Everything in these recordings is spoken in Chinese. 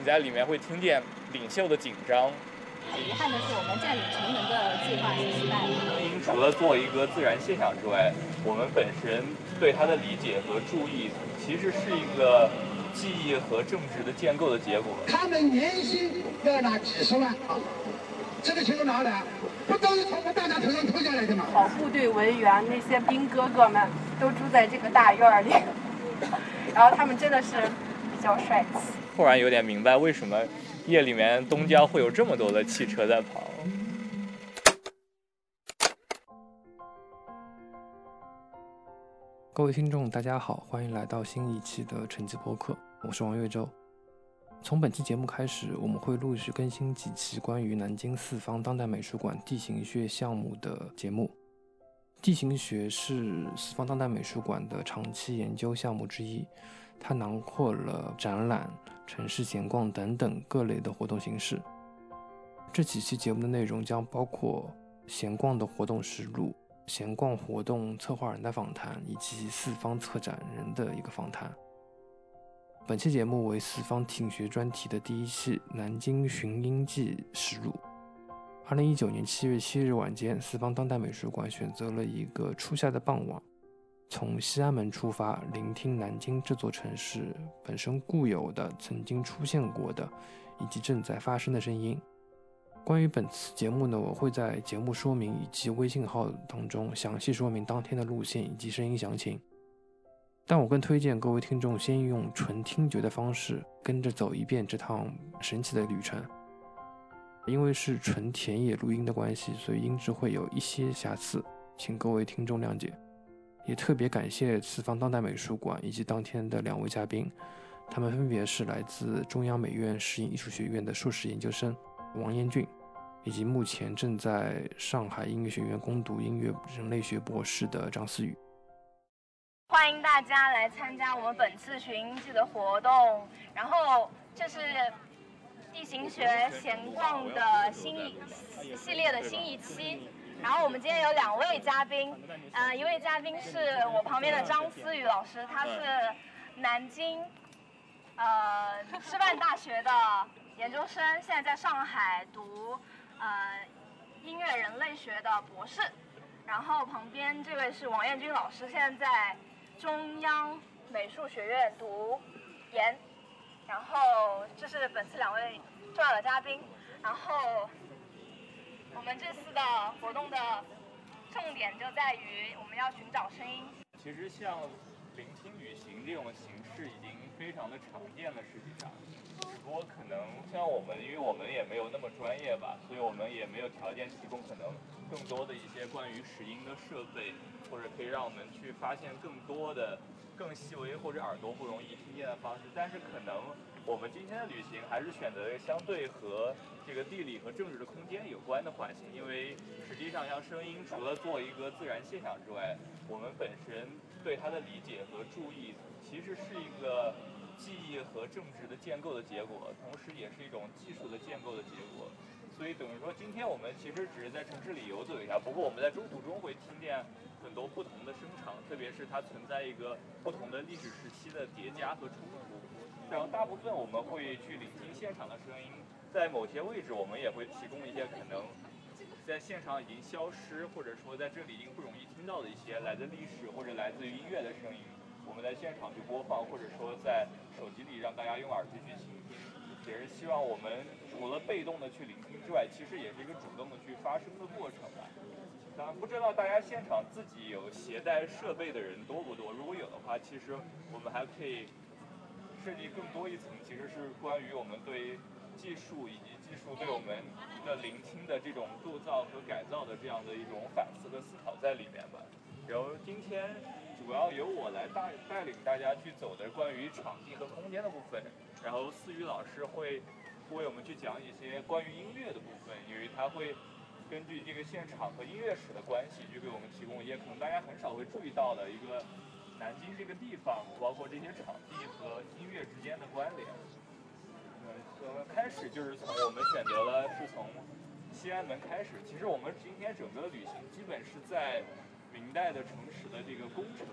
你在里面会听见领袖的紧张。很遗憾的是，我们占领城门的计划是失败的。除了做一个自然现象之外，我们本身对它的理解和注意，其实是一个记忆和政治的建构的结果。他们年薪要拿几十万啊，这个钱从哪来？不都是从我们大家头上偷下来的吗？好部队文员那些兵哥哥们都住在这个大院里，然后他们真的是比较帅气。突然有点明白为什么。夜里面东郊会有这么多的汽车在跑。各位听众，大家好，欢迎来到新一期的晨记播客，我是王月洲。从本期节目开始，我们会陆续更新几期关于南京四方当代美术馆地形学项目的节目。地形学是四方当代美术馆的长期研究项目之一。它囊括了展览、城市闲逛等等各类的活动形式。这几期节目的内容将包括闲逛的活动实录、闲逛活动策划人的访谈以及四方策展人的一个访谈。本期节目为四方地形学专题的第一期《南京寻音记》实录。二零一九年七月七日晚间，四方当代美术馆选择了一个初夏的傍晚。从西安门出发，聆听南京这座城市本身固有的、曾经出现过的以及正在发生的声音。关于本次节目呢，我会在节目说明以及微信号当中详细说明当天的路线以及声音详情。但我更推荐各位听众先用纯听觉的方式跟着走一遍这趟神奇的旅程。因为是纯田野录音的关系，所以音质会有一些瑕疵，请各位听众谅解。也特别感谢四方当代美术馆以及当天的两位嘉宾，他们分别是来自中央美院视影艺术学院的硕士研究生王彦俊，以及目前正在上海音乐学院攻读音乐人类学博士的张思雨。欢迎大家来参加我们本次寻音记的活动，然后这是地形学闲逛的新一系列的新一期。然后我们今天有两位嘉宾，呃，一位嘉宾是我旁边的张思雨老师，他是南京呃师范大学的研究生，现在在上海读呃音乐人类学的博士。然后旁边这位是王彦军老师，现在在中央美术学院读研。然后这是本次两位重要的嘉宾，然后。我们这次的活动的重点就在于我们要寻找声音。其实像聆听旅行这种形式已经非常的常见了，实际上，只不过可能像我们，因为我们也没有那么专业吧，所以我们也没有条件提供可能更多的一些关于拾音的设备，或者可以让我们去发现更多的更细微或者耳朵不容易听见的方式。但是可能我们今天的旅行还是选择相对和。这个地理和政治的空间有关的环境，因为实际上像声音，除了做一个自然现象之外，我们本身对它的理解和注意，其实是一个记忆和政治的建构的结果，同时也是一种技术的建构的结果。所以等于说，今天我们其实只是在城市里游走一下，不过我们在中途中会听见很多不同的声场，特别是它存在一个不同的历史时期的叠加和冲突。然后大部分我们会去聆听现场的声音。在某些位置，我们也会提供一些可能在现场已经消失，或者说在这里已经不容易听到的一些来自历史或者来自于音乐的声音，我们在现场去播放，或者说在手机里让大家用耳机去倾听，也是希望我们除了被动的去聆听之外，其实也是一个主动的去发声的过程吧。当然，不知道大家现场自己有携带设备的人多不多？如果有的话，其实我们还可以设计更多一层，其实是关于我们对。技术以及技术对我们的聆听的这种构造和改造的这样的一种反思和思考在里面吧。然后今天主要由我来带带领大家去走的关于场地和空间的部分，然后思雨老师会为我们去讲一些关于音乐的部分，因为他会根据这个现场和音乐史的关系，去给我们提供一些可能大家很少会注意到的一个南京这个地方，包括这些场地和音乐之间的关联。我们开始就是从我们选择了是从西安门开始。其实我们今天整个的旅行基本是在明代的城池的这个工程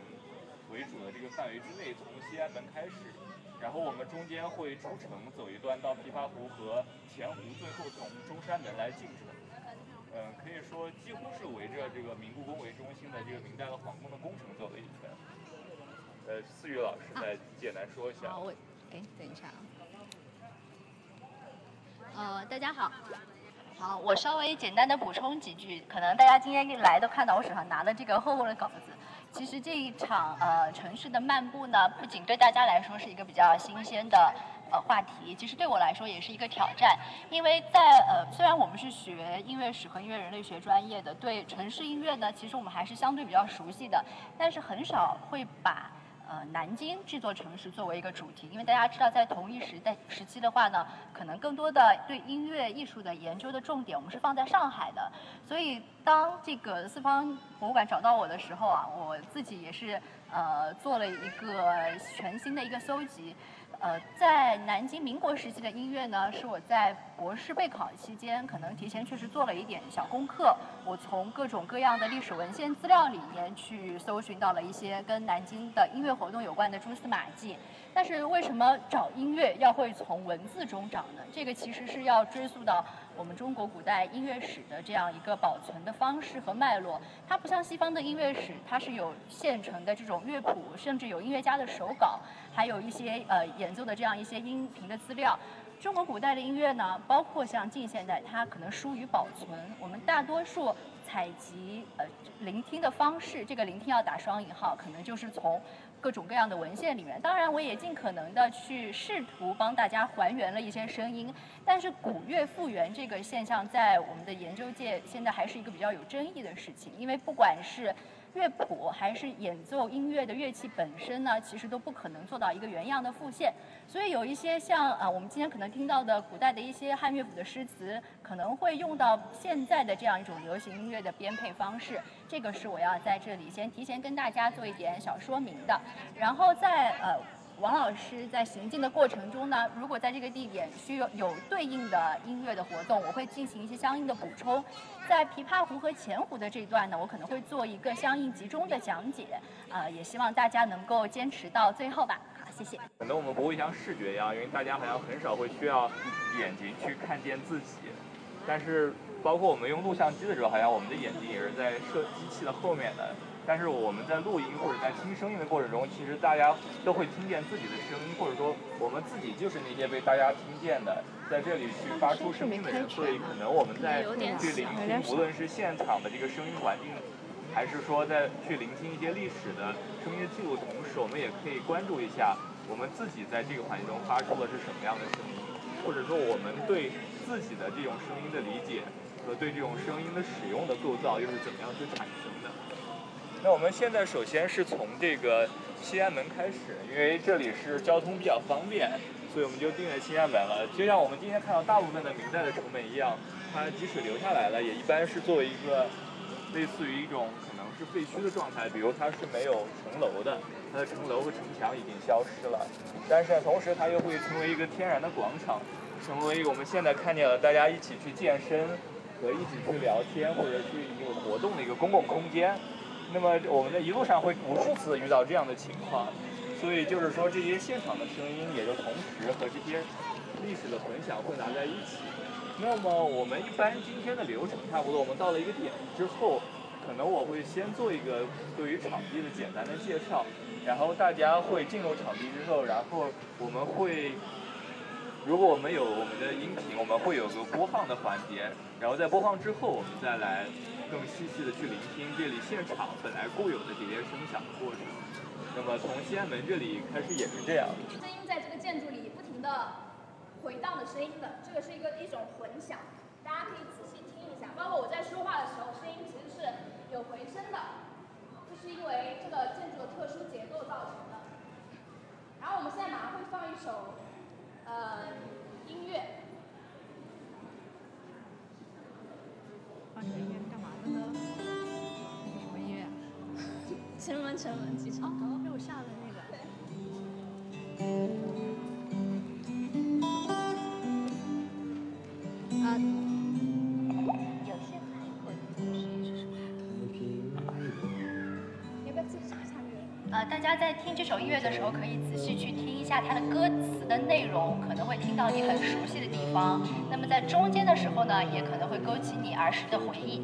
为主的这个范围之内，从西安门开始，然后我们中间会出城走一段到琵琶湖和钱湖，最后从中山门来进城。嗯，可以说几乎是围着这个明故宫为中心的这个明代的皇宫的宫城走了一圈。呃，思雨老师再简单说一下。好，我，哎，等一下啊。呃，大家好。好，我稍微简单的补充几句，可能大家今天来都看到我手上拿的这个厚厚的稿子。其实这一场呃城市的漫步呢，不仅对大家来说是一个比较新鲜的呃话题，其实对我来说也是一个挑战。因为在呃虽然我们是学音乐史和音乐人类学专业的，对城市音乐呢，其实我们还是相对比较熟悉的，但是很少会把。呃，南京这座城市作为一个主题，因为大家知道，在同一时代时期的话呢，可能更多的对音乐艺术的研究的重点，我们是放在上海的。所以，当这个四方博物馆找到我的时候啊，我自己也是呃做了一个全新的一个搜集。呃，在南京民国时期的音乐呢，是我在博士备考期间，可能提前确实做了一点小功课。我从各种各样的历史文献资料里面去搜寻到了一些跟南京的音乐活动有关的蛛丝马迹。但是为什么找音乐要会从文字中找呢？这个其实是要追溯到我们中国古代音乐史的这样一个保存的方式和脉络。它不像西方的音乐史，它是有现成的这种乐谱，甚至有音乐家的手稿，还有一些呃演奏的这样一些音频的资料。中国古代的音乐呢，包括像近现代，它可能疏于保存。我们大多数采集呃聆听的方式，这个聆听要打双引号，可能就是从。各种各样的文献里面，当然我也尽可能的去试图帮大家还原了一些声音，但是古乐复原这个现象在我们的研究界现在还是一个比较有争议的事情，因为不管是乐谱还是演奏音乐的乐器本身呢，其实都不可能做到一个原样的复现。所以有一些像啊，我们今天可能听到的古代的一些汉乐府的诗词，可能会用到现在的这样一种流行音乐的编配方式。这个是我要在这里先提前跟大家做一点小说明的。然后在呃，王老师在行进的过程中呢，如果在这个地点需要有对应的音乐的活动，我会进行一些相应的补充。在琵琶湖和钱湖的这一段呢，我可能会做一个相应集中的讲解。啊，也希望大家能够坚持到最后吧。好谢谢。可能我们不会像视觉一样，因为大家好像很少会需要眼睛去看见自己。但是，包括我们用录像机的时候，好像我们的眼睛也是在摄机器的后面的。但是我们在录音或者在听声音的过程中，其实大家都会听见自己的声音，或者说我们自己就是那些被大家听见的，在这里去发出声音的人。所以，可能我们在去聆听，无论是现场的这个声音环境。还是说，在去聆听一些历史的声音的记录同时，我们也可以关注一下我们自己在这个环境中发出的是什么样的声音，或者说我们对自己的这种声音的理解和对这种声音的使用的构造又是怎么样去产生的？那我们现在首先是从这个西安门开始，因为这里是交通比较方便，所以我们就定在西安门了。就像我们今天看到大部分的明代的城门一样，它即使留下来了，也一般是作为一个类似于一种可能。是废墟的状态，比如它是没有城楼的，它的城楼和城墙已经消失了，但是同时它又会成为一个天然的广场，成为我们现在看见了大家一起去健身和一起去聊天或者去一个活动的一个公共空间。那么我们在一路上会无数次遇到这样的情况，所以就是说这些现场的声音也就同时和这些历史的混响混杂在一起。那么我们一般今天的流程差不多，我们到了一个点之后。可能我会先做一个对于场地的简单的介绍，然后大家会进入场地之后，然后我们会，如果我们有我们的音频，我们会有个播放的环节，然后在播放之后，我们再来更细细的去聆听这里现场本来固有的这些声响的过程。那么从西安门这里开始也是这样。声音在这个建筑里不停的回荡的声音的，这个是一个一种混响，大家可以仔细听一下。包括我在说话的时候，声音其实是。有回声的，这是因为这个建筑的特殊结构造成的。然后我们现在马上会放一首，呃，音乐。放这个音乐干嘛的呢？什么音乐？沉稳沉稳，机场。哦，被我吓的那个。大家在听这首音乐的时候，可以仔细去听一下它的歌词的内容，可能会听到你很熟悉的地方。那么在中间的时候呢，也可能会勾起你儿时的回忆。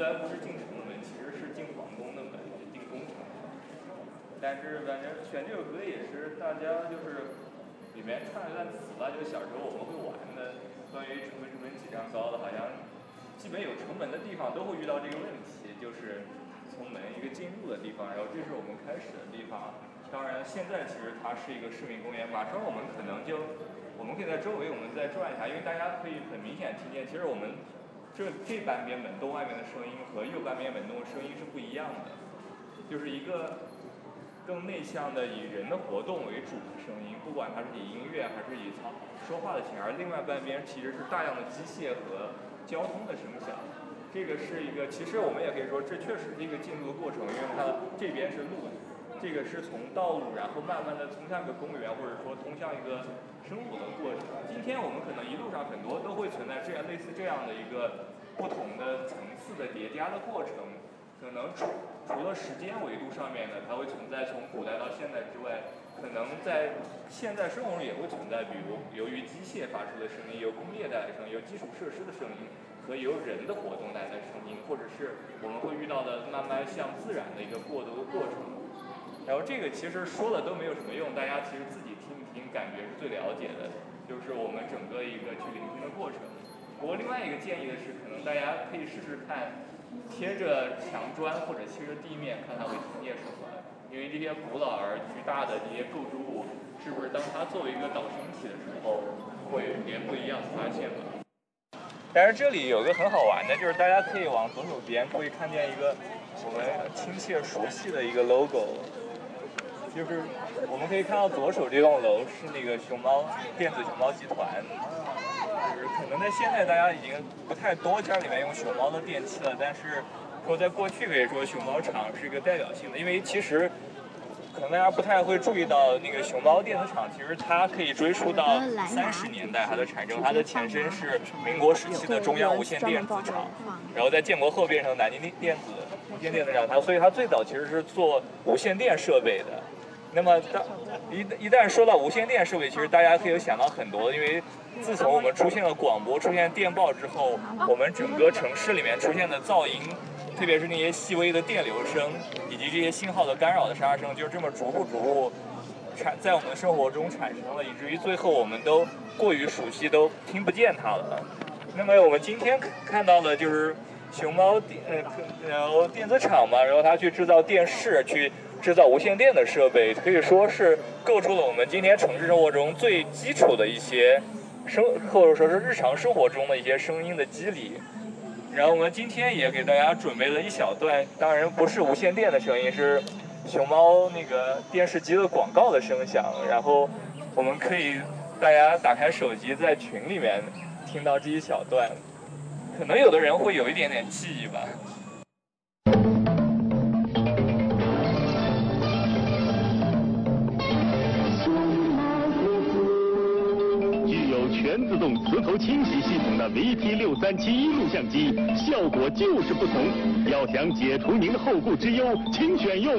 虽然不是进城门，其实是进皇宫的门，进宫城。但是反正选这首歌也是大家就是里面唱一段词吧，就是小时候我们会玩的，关于城门城门几丈高的，好像基本有城门的地方都会遇到这个问题，就是从门一个进入的地方，然后这是我们开始的地方。当然现在其实它是一个市民公园，马上我们可能就我们可以在周围我们再转一下，因为大家可以很明显听见，其实我们。这这半边门洞外面的声音和右半边门洞声音是不一样的，就是一个更内向的以人的活动为主的声音，不管它是以音乐还是以操说话的形，而另外半边其实是大量的机械和交通的声响。这个是一个，其实我们也可以说，这确实是一个进入的过程，因为它这边是路，这个是从道路，然后慢慢的通向一个公园，或者说通向一个。生活的过程。今天我们可能一路上很多都会存在这样类似这样的一个不同的层次的叠加的过程。可能除除了时间维度上面的，它会存在从古代到现代之外，可能在现在生活中也会存在，比如由于机械发出的声音，由工业带来的声音，由基础设施的声音，和由人的活动带来的声音，或者是我们会遇到的慢慢向自然的一个过渡的过程。然后这个其实说了都没有什么用，大家其实自己。听一听感觉是最了解的，就是我们整个一个去聆听的过程。不过另外一个建议的是，可能大家可以试试看，贴着墙砖或者贴着地面，看它会听见什么。因为这些古老而巨大的这些构筑物，是不是当它作为一个导声体的时候，会有点不一样的发现吧？但是这里有个很好玩的，就是大家可以往左手边可以看见一个我们亲切熟悉的一个 logo。就是我们可以看到左手这栋楼是那个熊猫电子熊猫集团，就是可能在现在大家已经不太多家里面用熊猫的电器了，但是说在过去可以说熊猫厂是一个代表性的，因为其实可能大家不太会注意到那个熊猫电子厂，其实它可以追溯到三十年代它的产生，它的前身是民国时期的中央无线电子厂，然后在建国后变成南京电子无线电子厂，它所以它最早其实是做无线电设备的。那么，当一一旦说到无线电设备，其实大家可以想到很多，因为自从我们出现了广播、出现电报之后，我们整个城市里面出现的噪音特别是那些细微的电流声以及这些信号的干扰的沙声，就是这么逐步逐步产在我们生活中产生了，以至于最后我们都过于熟悉，都听不见它了。那么我们今天看到的就是熊猫电呃然后电子厂嘛，然后它去制造电视，去制造无线电的设备，可以说是构筑了我们今天城市生活中最基础的一些生或者说是日常生活中的一些声音的机理。然后我们今天也给大家准备了一小段，当然不是无线电的声音，是熊猫那个电视机的广告的声响。然后我们可以大家打开手机，在群里面听到这一小段，可能有的人会有一点点记忆吧。清洗系统的 VT 六三七一录像机，效果就是不同。要想解除您的后顾之忧，请选用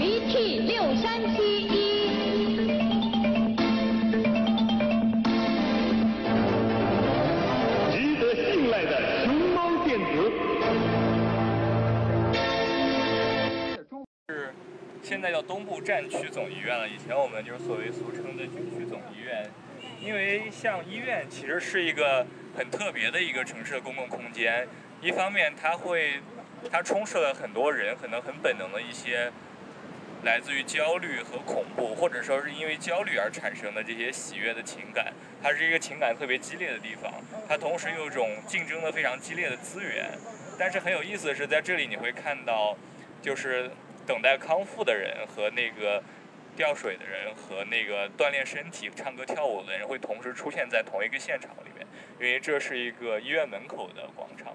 VT 六三七一。值得信赖的熊猫电子。是现在叫东部战区总医院了，以前我们就是所谓俗称的军区总医院。因为像医院其实是一个很特别的一个城市的公共空间，一方面它会，它充斥了很多人可能很本能的一些来自于焦虑和恐怖，或者说是因为焦虑而产生的这些喜悦的情感，它是一个情感特别激烈的地方。它同时有一种竞争的非常激烈的资源，但是很有意思的是，在这里你会看到，就是等待康复的人和那个吊水的人和那个锻炼身体、唱歌跳舞的人会同时出现在同一个现场里面，因为这是一个医院门口的广场。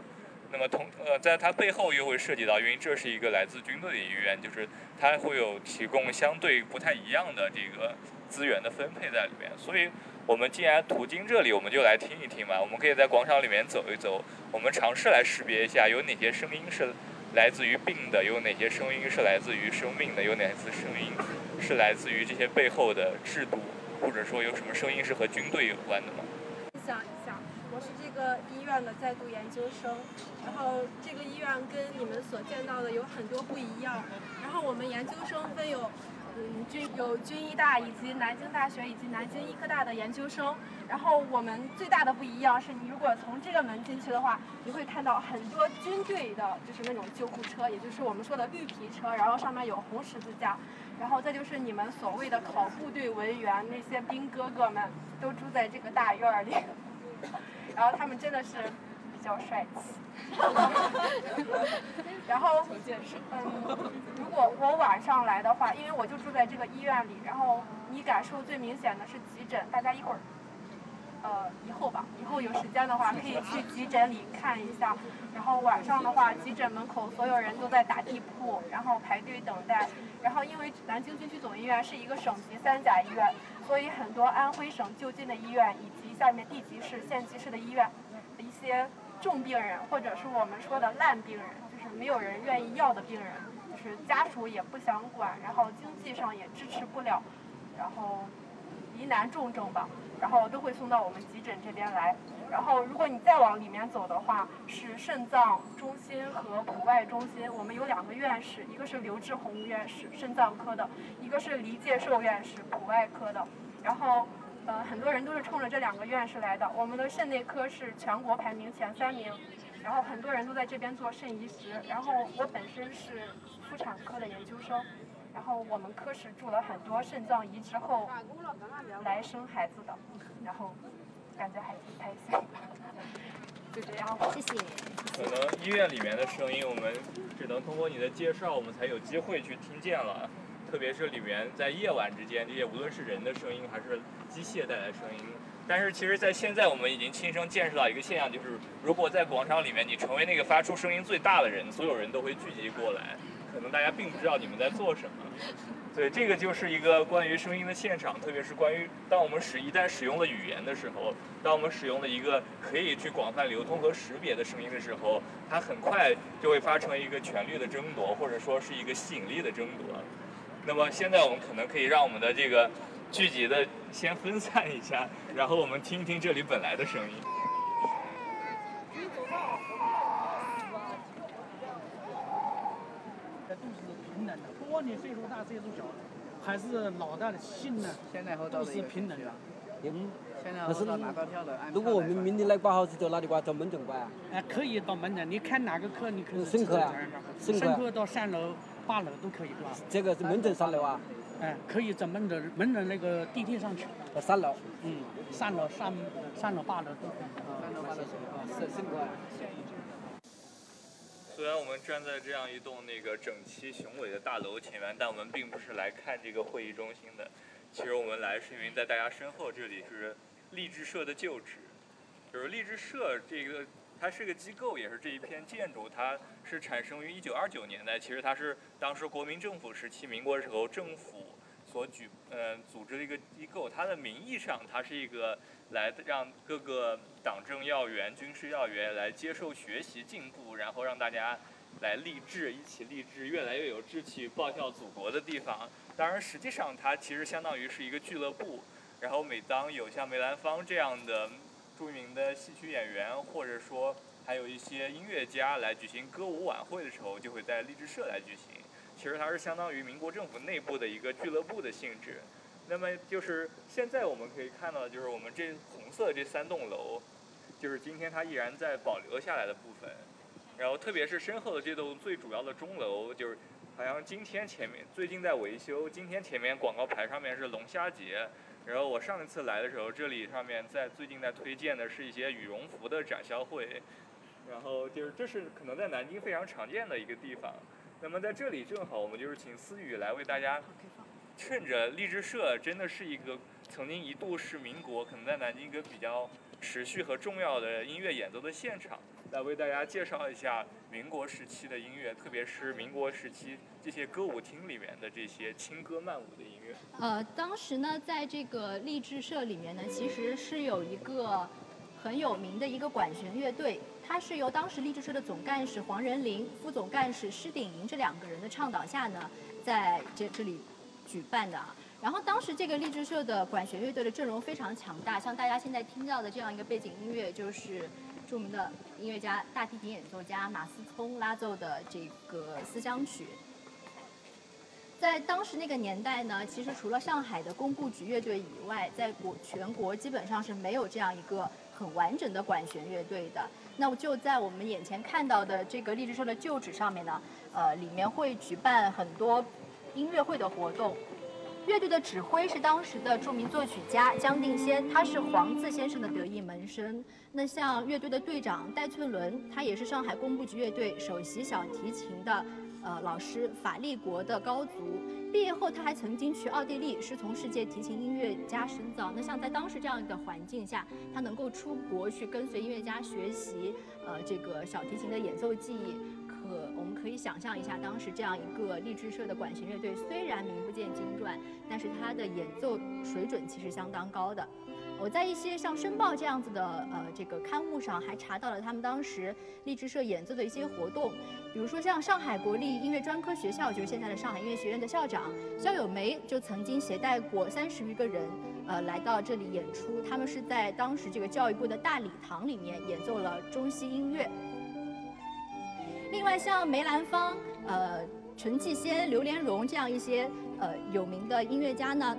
那么同呃，在它背后又会涉及到，因为这是一个来自军队的医院，就是它会有提供相对不太一样的这个资源的分配在里面。所以，我们既然途经这里，我们就来听一听吧。我们可以在广场里面走一走，我们尝试来识别一下有哪些声音是来自于病的，有哪些声音是来自于生命的，有哪些声音是来自于这些背后的制度，或者说有什么声音是和军队有关的吗？想一想，我是这个医院的在读研究生，然后这个医院跟你们所见到的有很多不一样。然后我们研究生分有，嗯，军有军医大以及南京大学以及南京医科大的研究生。然后我们最大的不一样是你如果从这个门进去的话，你会看到很多军队的，就是那种救护车，也就是我们说的绿皮车，然后上面有红十字架。然后再就是你们所谓的考部队文员，那些兵哥哥们都住在这个大院里，然后他们真的是比较帅气。然后，嗯，如果我晚上来的话，因为我就住在这个医院里，然后你感受最明显的是急诊，大家一会儿。呃，以后吧，以后有时间的话可以去急诊里看一下。然后晚上的话，急诊门口所有人都在打地铺，然后排队等待。然后因为南京军区总医院是一个省级三甲医院，所以很多安徽省就近的医院以及下面地级市、县级市的医院的一些重病人，或者是我们说的烂病人，就是没有人愿意要的病人，就是家属也不想管，然后经济上也支持不了，然后疑难重症吧。然后都会送到我们急诊这边来。然后如果你再往里面走的话，是肾脏中心和普外中心。我们有两个院士，一个是刘志宏院士，肾脏科的；一个是黎介寿院士，普外科的。然后，呃，很多人都是冲着这两个院士来的。我们的肾内科是全国排名前三名，然后很多人都在这边做肾移植。然后我本身是妇产科的研究生。然后我们科室住了很多肾脏移植后来生孩子的，然后感觉还挺开心。就这样吧，谢谢。可能医院里面的声音，我们只能通过你的介绍，我们才有机会去听见了。特别是里面在夜晚之间，这些无论是人的声音还是机械带来的声音。但是其实，在现在我们已经亲身见识到一个现象，就是如果在广场里面你成为那个发出声音最大的人，所有人都会聚集过来。可能大家并不知道你们在做什么，对，这个就是一个关于声音的现场，特别是关于当我们使一旦使用了语言的时候，当我们使用了一个可以去广泛流通和识别的声音的时候，它很快就会发生一个权力的争夺，或者说是一个吸引力的争夺。那么现在我们可能可以让我们的这个聚集的先分散一下，然后我们听一听这里本来的声音。都是平等的，不管你岁数大岁数小，还是老大的性呢，都是平等的。嗯，但是如果我们明天来挂号是走哪里挂？走门诊挂啊？哎，可以到门诊，你看哪个科你可以。深科啊，深科到三楼、八楼都可以挂。这个是门诊三楼啊？哎，可以在门诊，门诊那个地铁上去。呃三楼。嗯，三楼、三三楼、八楼都可以。三楼、八楼。虽然我们站在这样一栋那个整齐雄伟的大楼前面，但我们并不是来看这个会议中心的。其实我们来是因为在大家身后这里是励志社的旧址，就是励志社这个它是个机构，也是这一片建筑，它是产生于一九二九年代。其实它是当时国民政府时期，民国时候政府所举嗯组织的一个机构。它的名义上它是一个来让各个党政要员、军事要员来接受学习进步，然后让大家来励志，一起励志，越来越有志气，报效祖国的地方。当然，实际上它其实相当于是一个俱乐部。然后每当有像梅兰芳这样的著名的戏曲演员，或者说还有一些音乐家来举行歌舞晚会的时候，就会在励志社来举行。其实它是相当于民国政府内部的一个俱乐部的性质。那么就是现在我们可以看到，就是我们这红色这三栋楼，就是今天它依然在保留下来的部分。然后特别是身后的这栋最主要的钟楼，就是。好像今天前面最近在维修，今天前面广告牌上面是龙虾节，然后我上一次来的时候，这里上面在最近在推荐的是一些羽绒服的展销会，然后就是这是可能在南京非常常见的一个地方。那么在这里正好我们就是请思雨来为大家，趁着励志社真的是一个曾经一度是民国可能在南京一个比较持续和重要的音乐演奏的现场，来为大家介绍一下民国时期的音乐，特别是民国时期。这些歌舞厅里面的这些轻歌曼舞的音乐。呃，当时呢，在这个励志社里面呢，其实是有一个很有名的一个管弦乐队，它是由当时励志社的总干事黄仁霖、副总干事施鼎莹这两个人的倡导下呢，在这这里举办的。然后当时这个励志社的管弦乐队的阵容非常强大，像大家现在听到的这样一个背景音乐，就是著名的音乐家、大提琴演奏家马思聪拉奏的这个思乡曲。在当时那个年代呢，其实除了上海的工部局乐队以外，在国全国基本上是没有这样一个很完整的管弦乐队的。那么就在我们眼前看到的这个励志社的旧址上面呢，呃，里面会举办很多音乐会的活动。乐队的指挥是当时的著名作曲家江定先，他是黄自先生的得意门生。那像乐队的队长戴翠伦，他也是上海工部局乐队首席小提琴的。呃，老师法立国的高足，毕业后他还曾经去奥地利师从世界提琴音乐家深造。那像在当时这样的环境下，他能够出国去跟随音乐家学习，呃，这个小提琴的演奏技艺，可我们可以想象一下，当时这样一个励志社的管弦乐队，虽然名不见经传，但是他的演奏水准其实相当高的。我在一些像《申报》这样子的呃这个刊物上，还查到了他们当时励志社演奏的一些活动，比如说像上海国立音乐专科学校，就是现在的上海音乐学院的校长肖友梅，就曾经携带过三十余个人，呃，来到这里演出。他们是在当时这个教育部的大礼堂里面演奏了中西音乐。另外，像梅兰芳、呃陈继先、刘连荣这样一些呃有名的音乐家呢。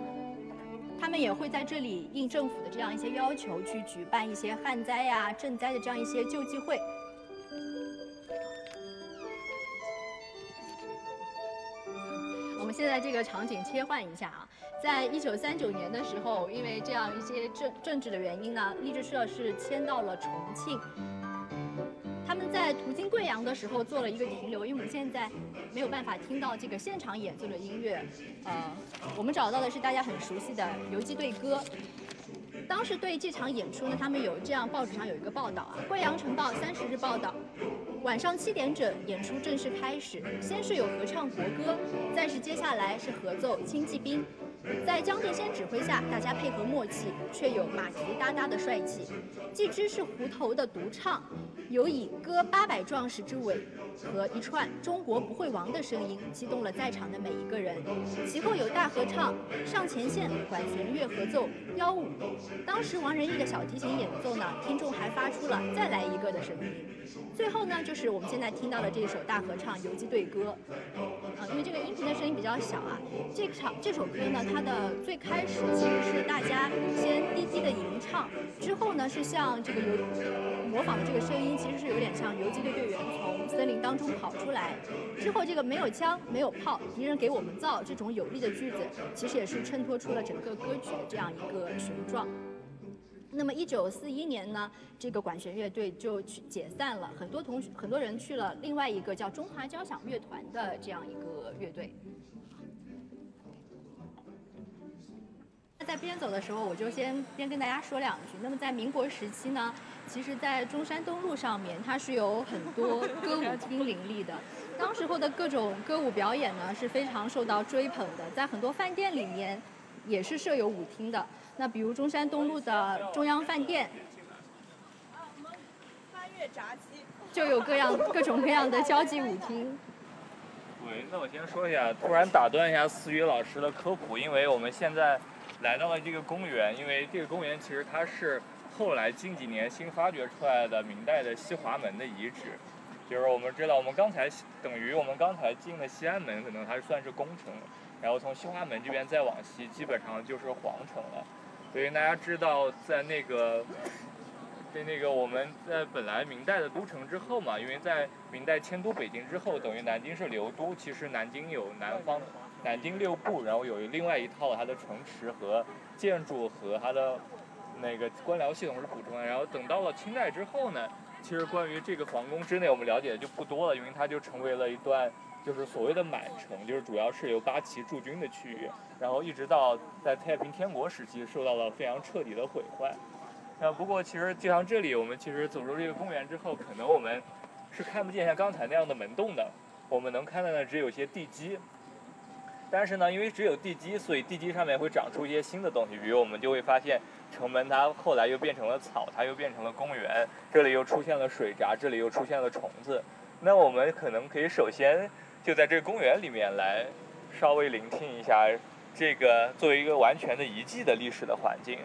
他们也会在这里应政府的这样一些要求，去举办一些旱灾呀、赈灾的这样一些救济会。我们现在这个场景切换一下啊，在一九三九年的时候，因为这样一些政政治的原因呢，励志社是迁到了重庆。他们在途经贵阳的时候做了一个停留，因为我们现在没有办法听到这个现场演奏的音乐。呃，我们找到的是大家很熟悉的《游击队歌》。当时对这场演出呢，他们有这样报纸上有一个报道啊，《贵阳晨报》三十日报道，晚上七点整演出正式开始，先是有合唱国歌，再是接下来是合奏《轻骑兵》。在江定先指挥下，大家配合默契，却有马蹄哒哒的帅气。既知是胡头的独唱，有以歌八百壮士之伟和一串中国不会亡的声音，激动了在场的每一个人。其后有大合唱、上前线、管弦乐合奏、幺五。当时王仁义的小提琴演奏呢，听众还发出了再来一个的声音。最后呢，就是我们现在听到的这首大合唱《游击队歌》。因为这个音频的声音比较小啊。这场这首歌呢，它的最开始其实是大家先低低的吟唱，之后呢是像这个游模仿的这个声音，其实是有点像游击队队员从森林当中跑出来。之后这个没有枪没有炮，敌人给我们造这种有力的句子，其实也是衬托出了整个歌曲的这样一个雄壮。那么，一九四一年呢，这个管弦乐队就去解散了，很多同学很多人去了另外一个叫中华交响乐团的这样一个乐队。那在边走的时候，我就先边跟大家说两句。那么在民国时期呢，其实，在中山东路上面，它是有很多歌舞厅林立的。当时候的各种歌舞表演呢，是非常受到追捧的，在很多饭店里面也是设有舞厅的。那比如中山东路的中央饭店，就有各样各种各样的交际舞厅。喂，那我先说一下，突然打断一下思雨老师的科普，因为我们现在来到了这个公园，因为这个公园其实它是后来近几年新发掘出来的明代的西华门的遗址，就是我们知道我们刚才等于我们刚才进了西安门，可能它算是宫城，然后从西华门这边再往西，基本上就是皇城了。所以大家知道，在那个，在那个我们在本来明代的都城之后嘛，因为在明代迁都北京之后，等于南京是流都。其实南京有南方南京六部，然后有另外一套它的城池和建筑和它的那个官僚系统是补充的。然后等到了清代之后呢，其实关于这个皇宫之内我们了解的就不多了，因为它就成为了一段。就是所谓的满城，就是主要是由八旗驻军的区域，然后一直到在太平天国时期受到了非常彻底的毁坏。那不过其实就像这里，我们其实走入这个公园之后，可能我们是看不见像刚才那样的门洞的，我们能看到的只有一些地基。但是呢，因为只有地基，所以地基上面会长出一些新的东西，比如我们就会发现城门它后来又变成了草，它又变成了公园，这里又出现了水闸，这里又出现了虫子。那我们可能可以首先。就在这个公园里面来稍微聆听一下这个作为一个完全的遗迹的历史的环境，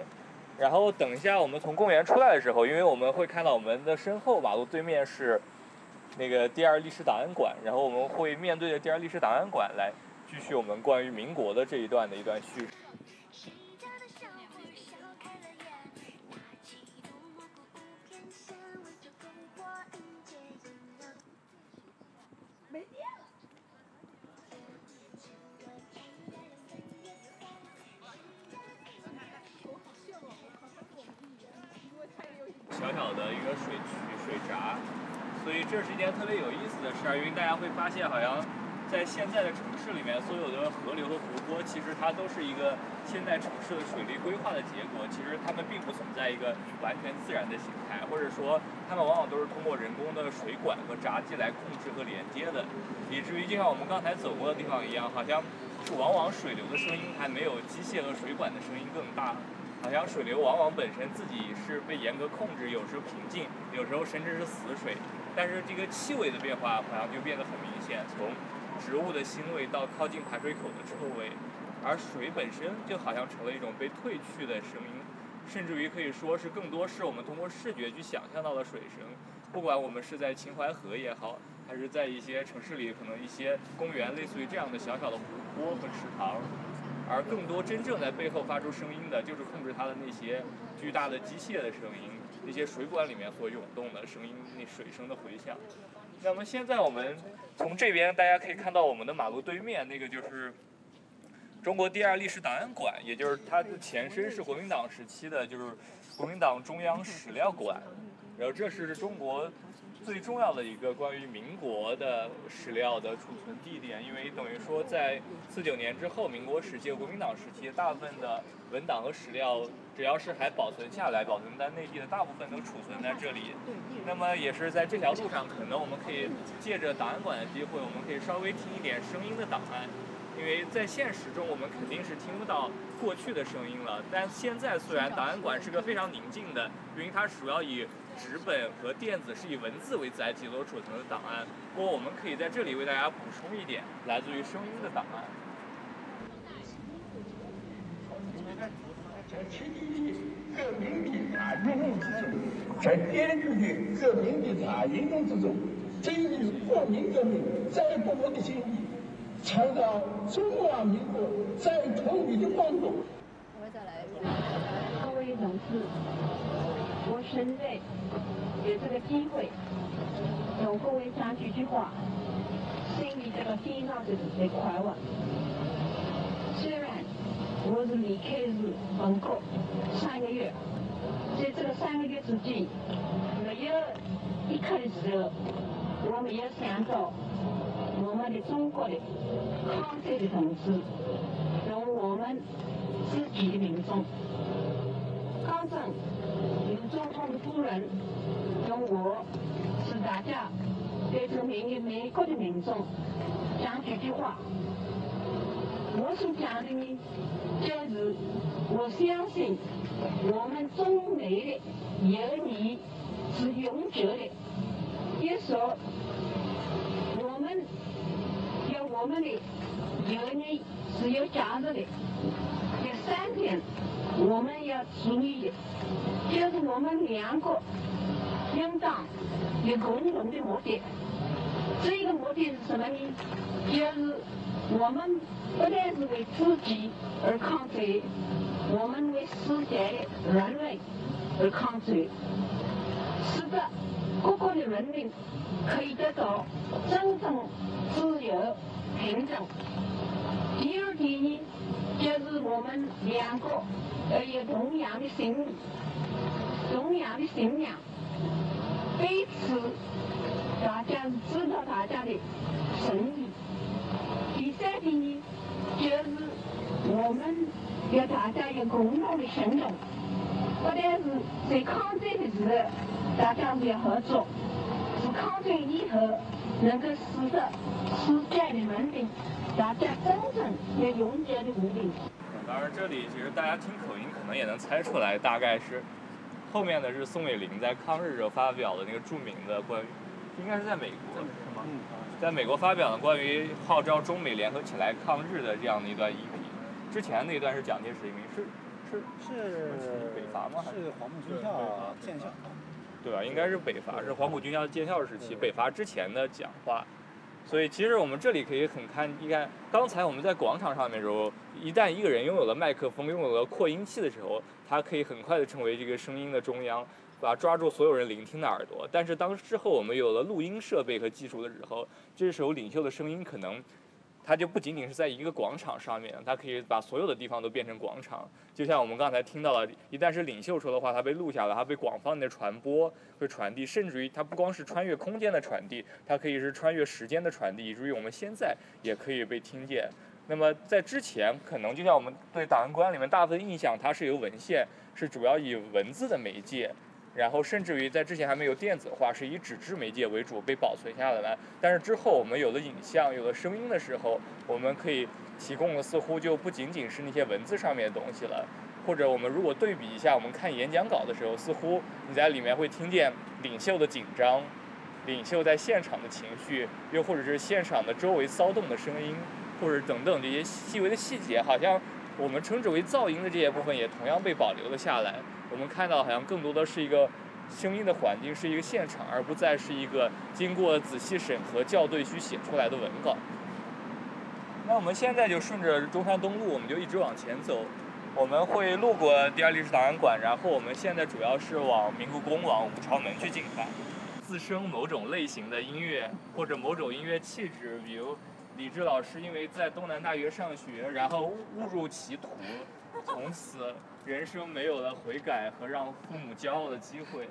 然后等一下我们从公园出来的时候，因为我们会看到我们的身后马路对面是那个第二历史档案馆，然后我们会面对着第二历史档案馆来继续我们关于民国的这一段的一段叙事。这是一件特别有意思的事儿。因为大家会发现，好像在现在的城市里面，所有的河流和湖泊，其实它都是一个现代城市的水利规划的结果。其实它们并不存在一个完全自然的形态，或者说它们往往都是通过人工的水管和闸机来控制和连接的，以至于就像我们刚才走过的地方一样，好像往往水流的声音还没有机械和水管的声音更大。好像水流往往本身自己是被严格控制，有时候平静，有时候甚至是死水。但是这个气味的变化好像就变得很明显，从植物的腥味到靠近排水口的臭味，而水本身就好像成了一种被褪去的声音，甚至于可以说是更多是我们通过视觉去想象到的水声。不管我们是在秦淮河也好，还是在一些城市里可能一些公园，类似于这样的小小的湖泊和池塘。而更多真正在背后发出声音的，就是控制它的那些巨大的机械的声音，那些水管里面所涌动的声音，那水声的回响。那么现在我们从这边大家可以看到，我们的马路对面那个就是中国第二历史档案馆，也就是它的前身是国民党时期的，就是国民党中央史料馆。然后这是中国。最重要的一个关于民国的史料的储存地点，因为等于说在四九年之后，民国时期、国民党时期，大部分的文档和史料，只要是还保存下来、保存在内地的，大部分都储存在这里。那么也是在这条路上，可能我们可以借着档案馆的机会，我们可以稍微听一点声音的档案。因为在现实中，我们肯定是听不到过去的声音了。但现在虽然档案馆是个非常宁静的，因为它主要以纸本和电子是以文字为载体所储存的档案。不过我们可以在这里为大家补充一点来自于声音的档案。在天地革命的大运动之中，在典狱的革命的大运动之中，给予国民革命再不我的心意。创造中华民国再统一的光荣。我们再来一遍各位同志，我现在有这个机会，同各位讲几句话，心里这个非常的的快活。虽然我是离开是本国三个月，在这个三个月之间，没有一刻的时候，我没有想到我们的中国的抗战的同志，用我们自己的民众。刚正刘总统的夫人用我是大家对这美美国的民众讲几句话。我所讲的呢，就是我相信我们中美的友谊是永久的。也说我们有我们的友谊是有价值的。第三点。我们要注意，就是我们两个应当有共同的目的。这个目的是什么呢？就是我们不但是为自己而抗战，我们为世界人类而抗战，使得各国的人民可以得到真正自由平等。第二点呢，就是我们两个。要有同样的信念，同样的信仰，彼此大家知道大家的诚意。第三点呢，就是我们要大家有共同的行动，不但是在抗战的时候大家是要合作，是抗战以后能够使得世界的文明，大家真正有永久的和平。当然，这里其实大家听口音可能也能猜出来，大概是后面的是宋美龄在抗日时候发表的那个著名的关于，应该是在美国是吗？嗯，在美国发表的关于号召中美联合起来抗日的这样的一段音频。之前那一段是蒋介石，是是是北伐吗？是黄埔军校建校。对吧？应该是北伐，是黄埔军校建校时期，北伐之前的讲话。所以其实我们这里可以很看，你看刚才我们在广场上面的时候，一旦一个人拥有了麦克风，拥有了扩音器的时候，他可以很快的成为这个声音的中央，把抓住所有人聆听的耳朵。但是当之后我们有了录音设备和技术的时候，这时候领袖的声音可能。它就不仅仅是在一个广场上面，它可以把所有的地方都变成广场。就像我们刚才听到了，一旦是领袖说的话，它被录下来，它被广泛的传播，会传递，甚至于它不光是穿越空间的传递，它可以是穿越时间的传递，以至于我们现在也可以被听见。那么在之前，可能就像我们对档案馆里面大部分印象，它是由文献，是主要以文字的媒介。然后甚至于在之前还没有电子化，是以纸质媒介为主被保存下来的。但是之后我们有了影像、有了声音的时候，我们可以提供的似乎就不仅仅是那些文字上面的东西了。或者我们如果对比一下，我们看演讲稿的时候，似乎你在里面会听见领袖的紧张，领袖在现场的情绪，又或者是现场的周围骚动的声音，或者等等这些细微的细节，好像我们称之为噪音的这些部分也同样被保留了下来。我们看到好像更多的是一个声音的环境，是一个现场，而不再是一个经过仔细审核校对去写出来的文稿。那我们现在就顺着中山东路，我们就一直往前走。我们会路过第二历史档案馆，然后我们现在主要是往明故宫、往五朝门去进发。自身某种类型的音乐，或者某种音乐气质，比如李志老师因为在东南大学上学，然后误入歧途，从此。人生没有了悔改和让父母骄傲的机会，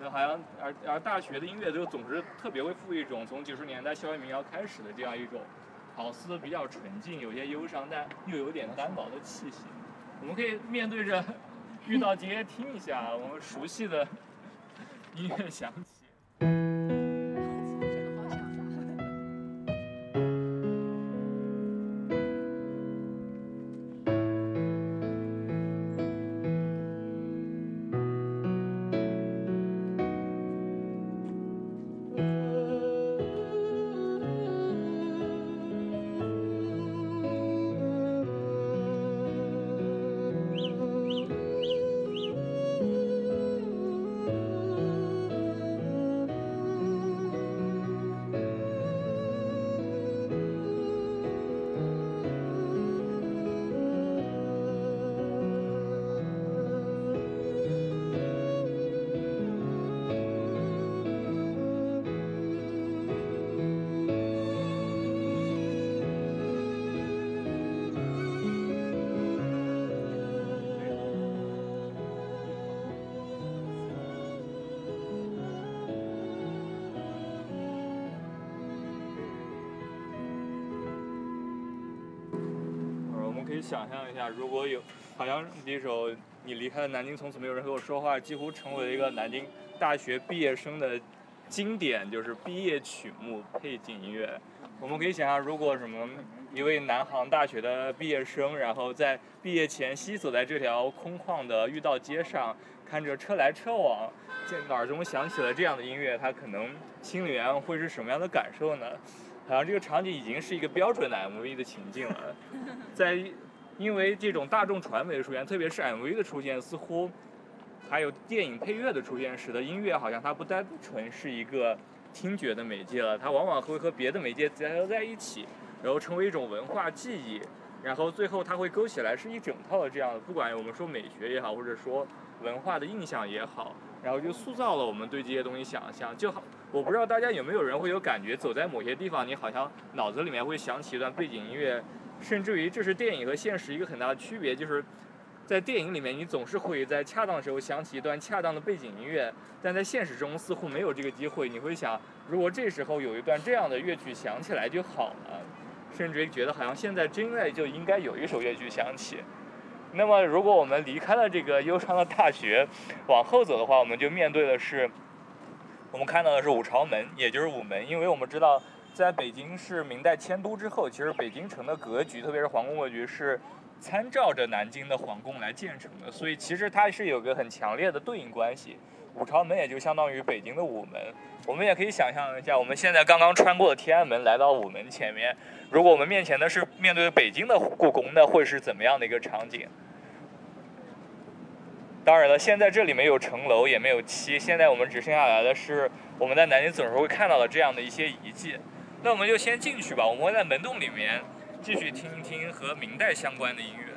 那好像而而大学的音乐就总是特别会赋予一种从九十年代校园民谣开始的这样一种，好似比较纯净、有些忧伤但又有点单薄的气息。我们可以面对着遇到街听一下我们熟悉的音乐响起。想象一下，如果有，好像这首你离开了南京，从此没有人和我说话，几乎成为一个南京大学毕业生的经典，就是毕业曲目背景音乐。我们可以想象，如果什么一位南航大学的毕业生，然后在毕业前夕走在这条空旷的御道街上，看着车来车往，这耳中响起了这样的音乐，他可能心里面会是什么样的感受呢？好像这个场景已经是一个标准的 MV 的情境了，在因为这种大众传媒的出现，特别是 MV 的出现，似乎还有电影配乐的出现，使得音乐好像它不单纯是一个听觉的媒介了，它往往会和别的媒介结合在一起，然后成为一种文化记忆，然后最后它会勾起来是一整套的这样的，不管我们说美学也好，或者说文化的印象也好，然后就塑造了我们对这些东西想象，就好。我不知道大家有没有人会有感觉，走在某些地方，你好像脑子里面会响起一段背景音乐，甚至于这是电影和现实一个很大的区别，就是在电影里面你总是会在恰当的时候响起一段恰当的背景音乐，但在现实中似乎没有这个机会。你会想，如果这时候有一段这样的乐曲响起来就好了，甚至于觉得好像现在真的就应该有一首乐曲响起。那么如果我们离开了这个忧伤的大学，往后走的话，我们就面对的是。我们看到的是五朝门，也就是午门，因为我们知道，在北京是明代迁都之后，其实北京城的格局，特别是皇宫格局，是参照着南京的皇宫来建成的，所以其实它是有个很强烈的对应关系。五朝门也就相当于北京的午门，我们也可以想象一下，我们现在刚刚穿过天安门，来到午门前面，如果我们面前的是面对北京的故宫，那会是怎么样的一个场景？当然了，现在这里没有城楼，也没有漆。现在我们只剩下来的是我们在南京总是会看到的这样的一些遗迹。那我们就先进去吧，我们会在门洞里面继续听一听和明代相关的音乐。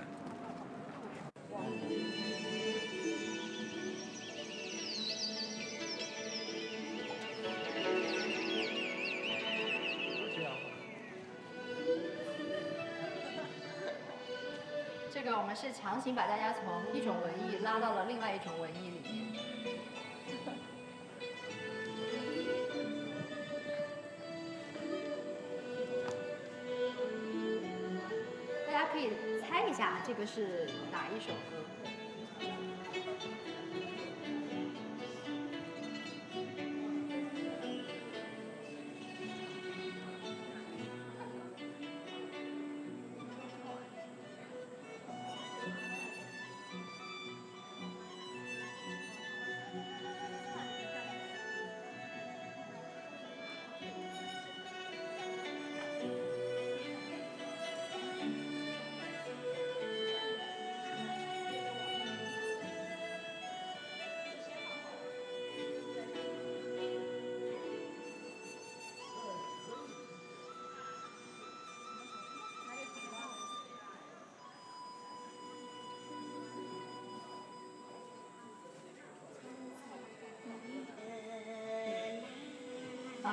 我们是强行把大家从一种文艺拉到了另外一种文艺里面。大家可以猜一下，这个是哪一首歌？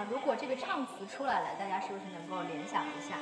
如果这个唱词出来了，大家是不是能够联想一下？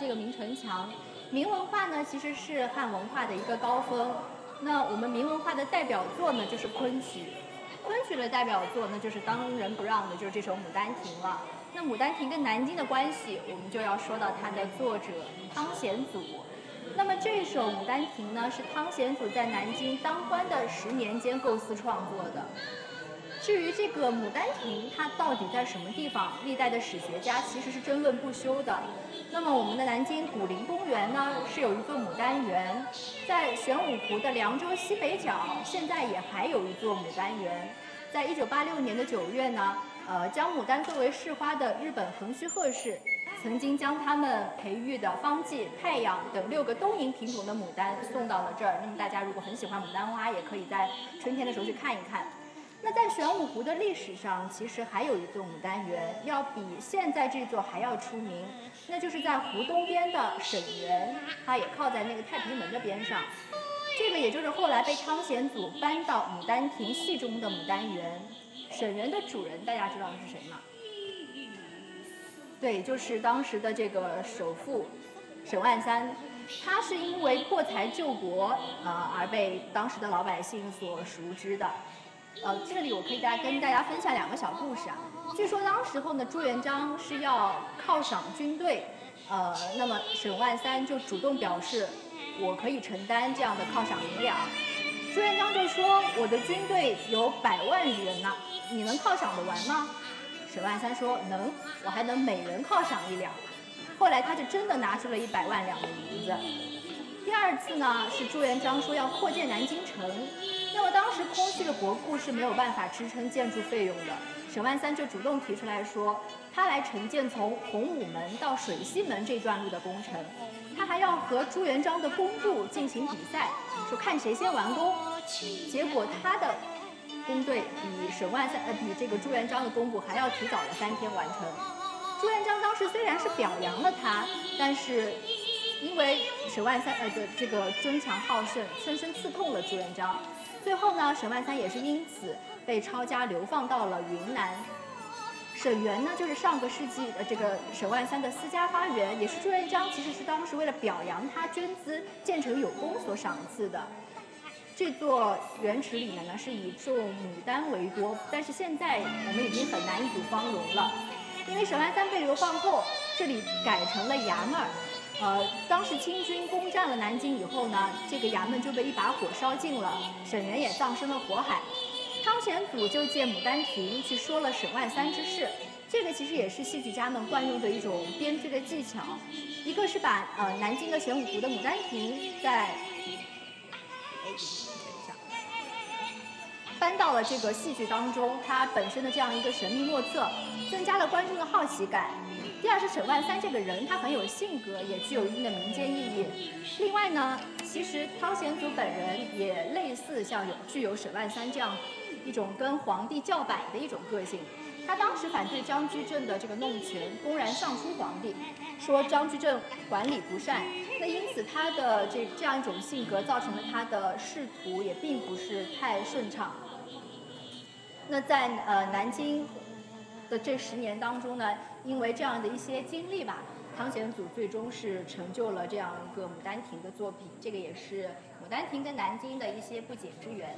这个明城墙，明文化呢其实是汉文化的一个高峰。那我们明文化的代表作呢就是昆曲，昆曲的代表作呢就是当仁不让的就是这首《牡丹亭》了。那《牡丹亭》跟南京的关系，我们就要说到它的作者汤显祖。那么这首《牡丹亭》呢是汤显祖在南京当官的十年间构思创作的。至于这个牡丹亭，它到底在什么地方？历代的史学家其实是争论不休的。那么我们的南京古陵公园呢，是有一座牡丹园，在玄武湖的凉州西北角，现在也还有一座牡丹园。在一九八六年的九月呢，呃，将牡丹作为市花的日本横须贺市，曾经将他们培育的方剂、太阳等六个东瀛品种的牡丹送到了这儿。那么大家如果很喜欢牡丹花，也可以在春天的时候去看一看。那在玄武湖的历史上，其实还有一座牡丹园，要比现在这座还要出名，那就是在湖东边的沈园，它也靠在那个太平门的边上。这个也就是后来被汤显祖搬到牡丹亭戏中的牡丹园。沈园的主人，大家知道是谁吗？对，就是当时的这个首富沈万三。他是因为破财救国，呃，而被当时的老百姓所熟知的。呃，这里我可以大家跟大家分享两个小故事啊。据说当时候呢，朱元璋是要犒赏军队，呃，那么沈万三就主动表示，我可以承担这样的犒赏银两。朱元璋就说，我的军队有百万余人呢，你能犒赏得完吗？沈万三说能，我还能每人犒赏一两。后来他就真的拿出了一百万两的银子。第二次呢，是朱元璋说要扩建南京城。那么当时空虚的国库是没有办法支撑建筑费用的，沈万三就主动提出来说，他来承建从洪武门到水西门这段路的工程，他还要和朱元璋的工部进行比赛，说看谁先完工。结果他的工队比沈万三呃比这个朱元璋的工部还要提早了三天完成。朱元璋当时虽然是表扬了他，但是因为沈万三呃的这个争强好胜，深深刺痛了朱元璋。最后呢，沈万三也是因此被抄家流放到了云南。沈园呢，就是上个世纪呃这个沈万三的私家花园，也是朱元璋其实是当时为了表扬他捐资建成有功所赏赐的。这座园池里面呢是以种牡丹为多，但是现在我们已经很难一睹芳容了，因为沈万三被流放后，这里改成了衙门。呃，当时清军攻占了南京以后呢，这个衙门就被一把火烧尽了，沈园也葬身了火海。汤显祖就借牡丹亭去说了沈万三之事，这个其实也是戏剧家们惯用的一种编剧的技巧。一个是把呃南京的玄武湖的牡丹亭在，搬到了这个戏剧当中，它本身的这样一个神秘莫测，增加了观众的好奇感。第二是沈万三这个人，他很有性格，也具有一定的民间意义。另外呢，其实汤显祖本人也类似像有具有沈万三这样一种跟皇帝叫板的一种个性。他当时反对张居正的这个弄权，公然上书皇帝，说张居正管理不善。那因此他的这这样一种性格，造成了他的仕途也并不是太顺畅。那在呃南京的这十年当中呢。因为这样的一些经历吧，汤显祖最终是成就了这样一个《牡丹亭》的作品。这个也是《牡丹亭》跟南京的一些不解之缘。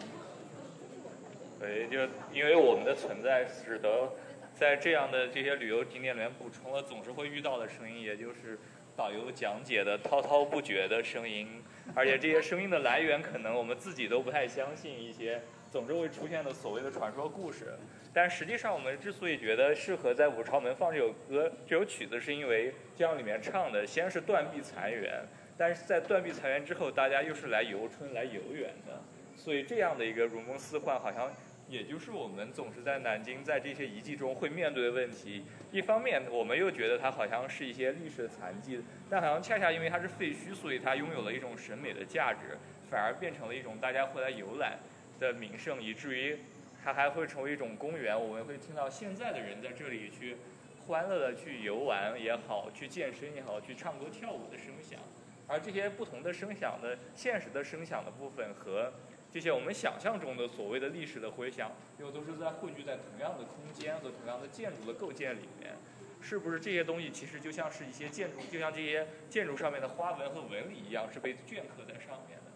对，就因为我们的存在，使得在这样的这些旅游景点里面补充了总是会遇到的声音，也就是导游讲解的滔滔不绝的声音，而且这些声音的来源可能我们自己都不太相信一些，总是会出现的所谓的传说故事。但实际上，我们之所以觉得适合在五朝门放这首歌、这首曲子，是因为这样里面唱的先是断壁残垣，但是在断壁残垣之后，大家又是来游春、来游园的，所以这样的一个如梦似幻，好像也就是我们总是在南京在这些遗迹中会面对的问题。一方面，我们又觉得它好像是一些历史的残迹，但好像恰恰因为它是废墟，所以它拥有了一种审美的价值，反而变成了一种大家会来游览的名胜，以至于。它还会成为一种公园，我们会听到现在的人在这里去欢乐的去游玩也好，去健身也好，去唱歌跳舞的声响。而这些不同的声响的现实的声响的部分和这些我们想象中的所谓的历史的回响，又都是在汇聚在同样的空间和同样的建筑的构建里面。是不是这些东西其实就像是一些建筑，就像这些建筑上面的花纹和纹理一样，是被镌刻在上面的？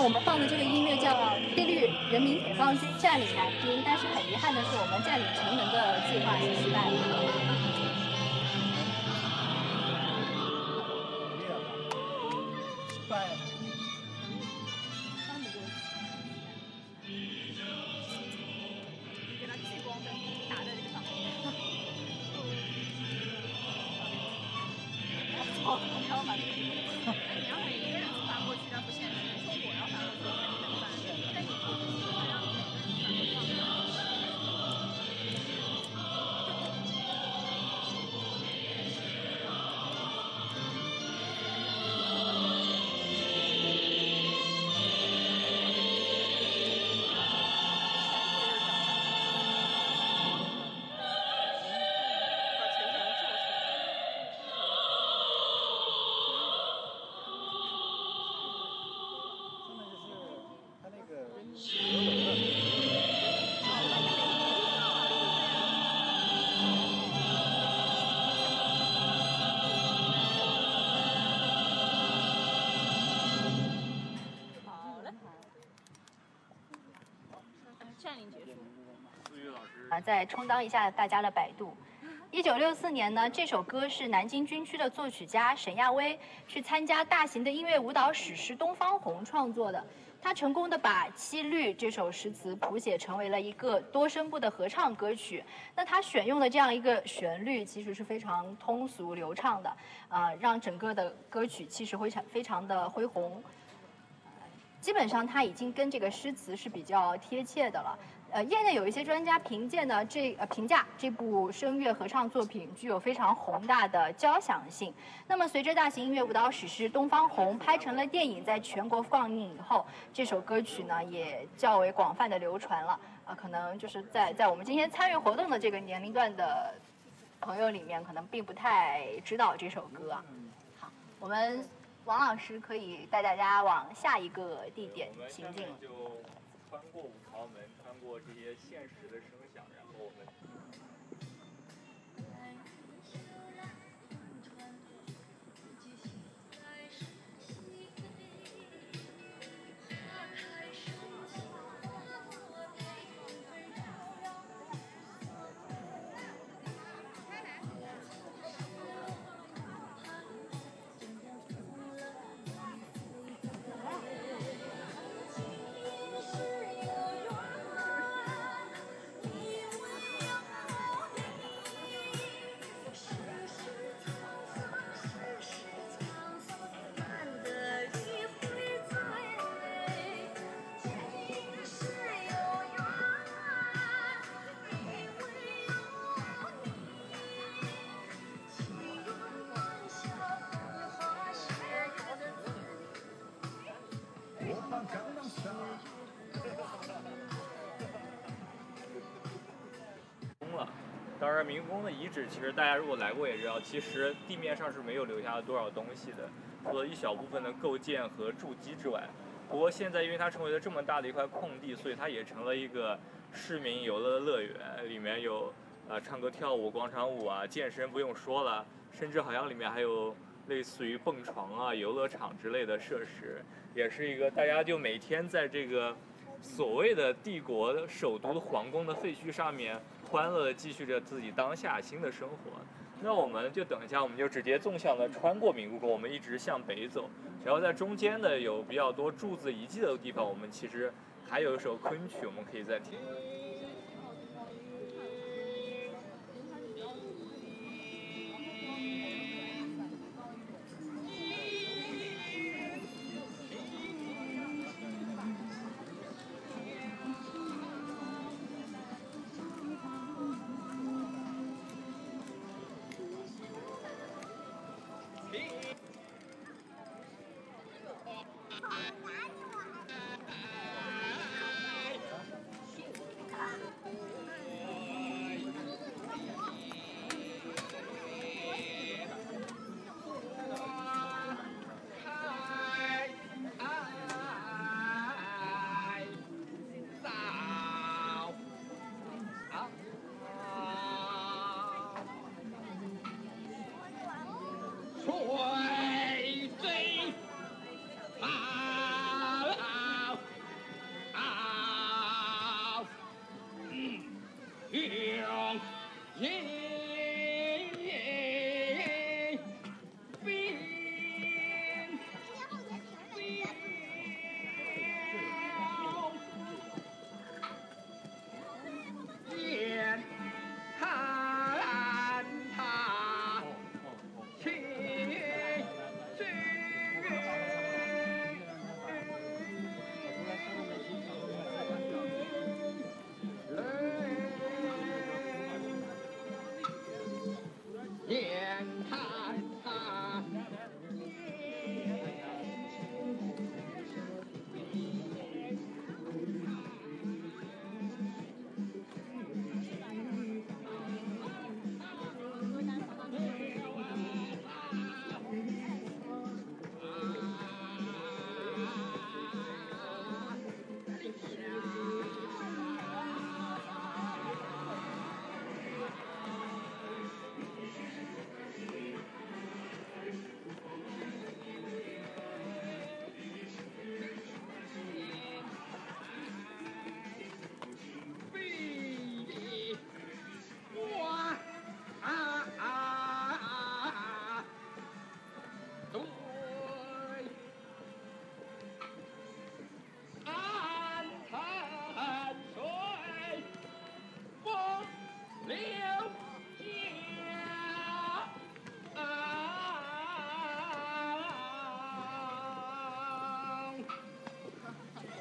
我们放的这个音乐叫《菲律人民解放军占领南京》，但是很遗憾的是，我们占领城门的计划是再充当一下大家的百度。一九六四年呢，这首歌是南京军区的作曲家沈亚威去参加大型的音乐舞蹈史诗《东方红》创作的。他成功的把《七律》这首诗词谱写成为了一个多声部的合唱歌曲。那他选用的这样一个旋律，其实是非常通俗流畅的，呃，让整个的歌曲气势非常非常的恢宏。基本上它已经跟这个诗词是比较贴切的了。呃，业内有一些专家评鉴呢，这呃评价这部声乐合唱作品具有非常宏大的交响性。那么，随着大型音乐舞蹈史诗《东方红》拍成了电影，在全国放映以后，这首歌曲呢也较为广泛的流传了。啊、可能就是在在我们今天参与活动的这个年龄段的朋友里面，可能并不太知道这首歌啊。好，我们王老师可以带大家往下一个地点行进了。下面就穿过五朝门，过这些现实的生当然，明宫的遗址其实大家如果来过也知道，其实地面上是没有留下多少东西的，除了一小部分的构件和筑基之外。不过现在因为它成为了这么大的一块空地，所以它也成了一个市民游乐的乐园，里面有呃唱歌跳舞、广场舞啊，健身不用说了，甚至好像里面还有类似于蹦床啊、游乐场之类的设施，也是一个大家就每天在这个所谓的帝国首都皇宫的废墟上面，欢乐的继续着自己当下新的生活。那我们就等一下，我们就直接纵向的穿过明故宫，我们一直向北走，然后在中间的有比较多柱子遗迹的地方，我们其实还有一首昆曲，我们可以再听。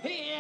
天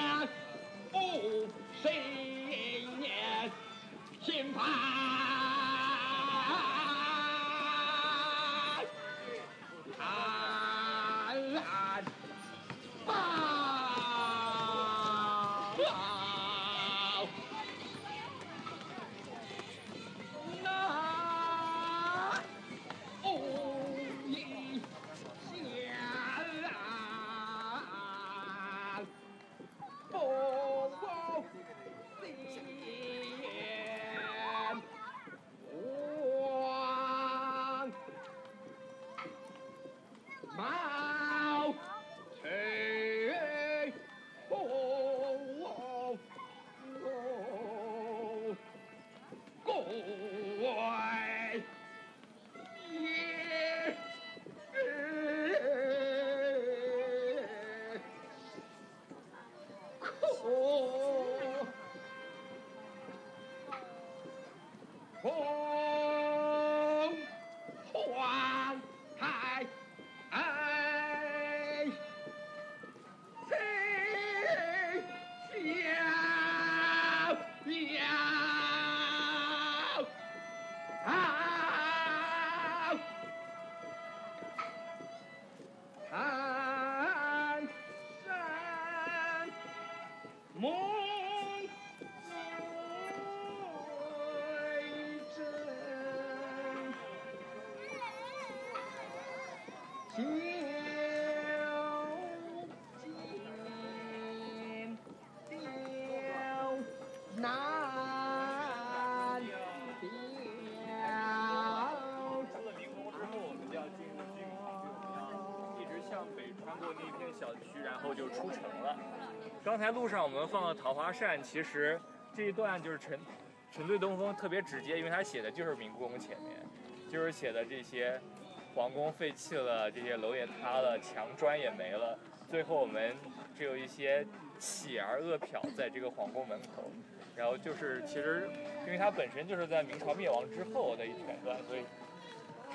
小区，然后就出城了。刚才路上我们放了桃花扇，其实这一段就是沉沉醉东风特别直接，因为它写的就是明故宫前面，就是写的这些皇宫废弃了，这些楼也塌了，墙砖也没了，最后我们只有一些乞儿饿殍在这个皇宫门口。然后就是其实，因为它本身就是在明朝灭亡之后的一全段，所以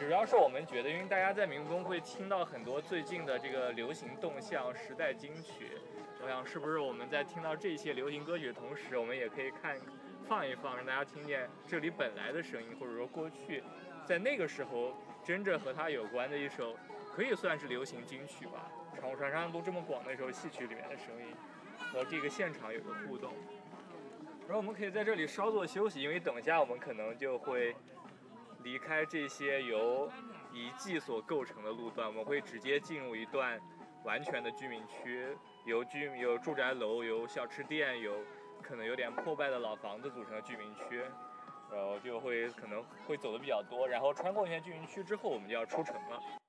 主要是我们觉得，因为大家在明宫会听到很多最近的这个流行动向、时代金曲，我想是不是我们在听到这些流行歌曲的同时，我们也可以看放一放，让大家听见这里本来的声音，或者说过去在那个时候真正和它有关的一首，可以算是流行金曲吧。长湖传唱度这么广的一首戏曲里面的声音，和这个现场有个互动。然后我们可以在这里稍作休息，因为等一下我们可能就会离开这些由遗迹所构成的路段，我们会直接进入一段完全的居民区，由居有住宅楼、有小吃店、有可能有点破败的老房子组成的居民区，然后就会可能会走的比较多，然后穿过一些居民区之后，我们就要出城了。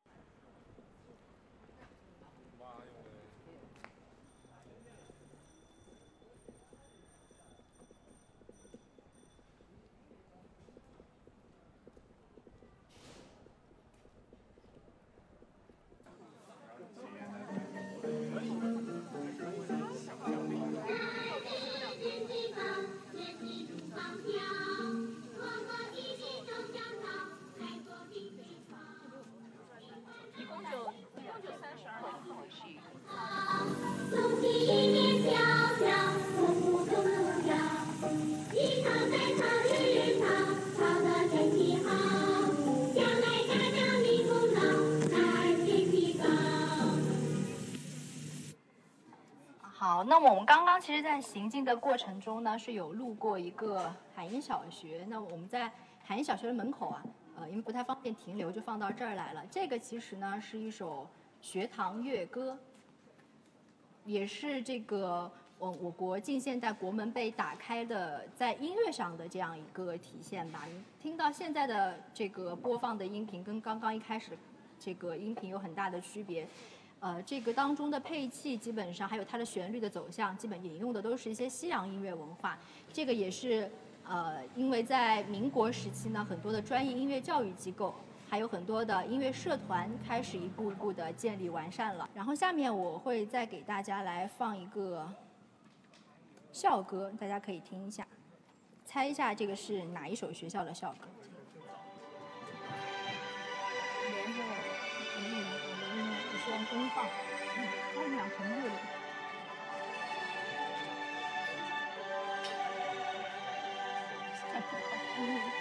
那么我们刚刚其实，在行进的过程中呢，是有路过一个海英小学。那我们在海英小学的门口啊，呃，因为不太方便停留，就放到这儿来了。这个其实呢，是一首学堂乐歌，也是这个我我国近现代国门被打开的在音乐上的这样一个体现吧。你听到现在的这个播放的音频，跟刚刚一开始这个音频有很大的区别。呃，这个当中的配器基本上还有它的旋律的走向，基本引用的都是一些西洋音乐文化。这个也是呃，因为在民国时期呢，很多的专业音乐教育机构，还有很多的音乐社团开始一步步的建立完善了。然后下面我会再给大家来放一个校歌，大家可以听一下，猜一下这个是哪一所学校的校歌？阳公放，太阳从日落。嗯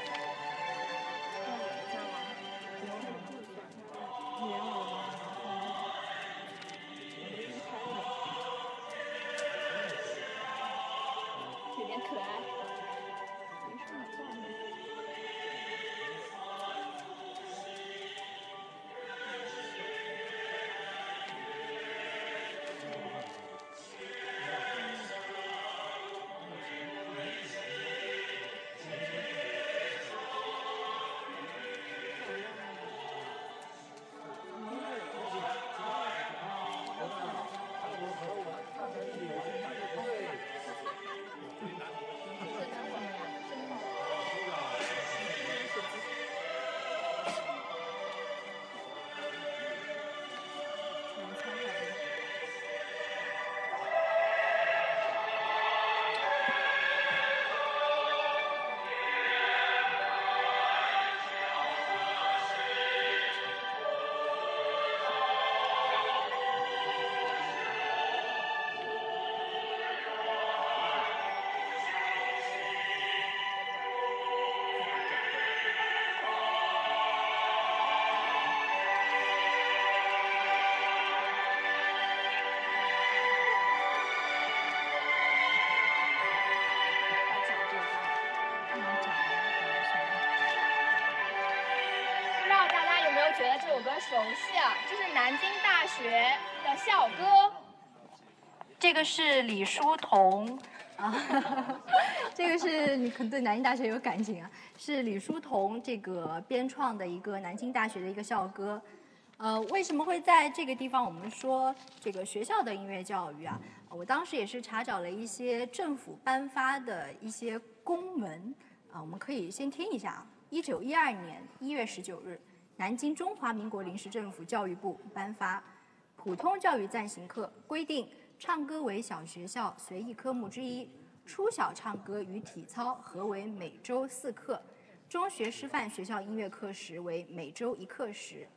是李叔同啊，这个是你可能对南京大学有感情啊，是李叔同这个编创的一个南京大学的一个校歌。呃，为什么会在这个地方我们说这个学校的音乐教育啊？我当时也是查找了一些政府颁发的一些公文啊，我们可以先听一下啊。一九一二年一月十九日，南京中华民国临时政府教育部颁发《普通教育暂行课》，规定唱歌为小学校随意科目之一，初小唱歌与体操合为每周四课，中学师范学校音乐课时为每周一课时。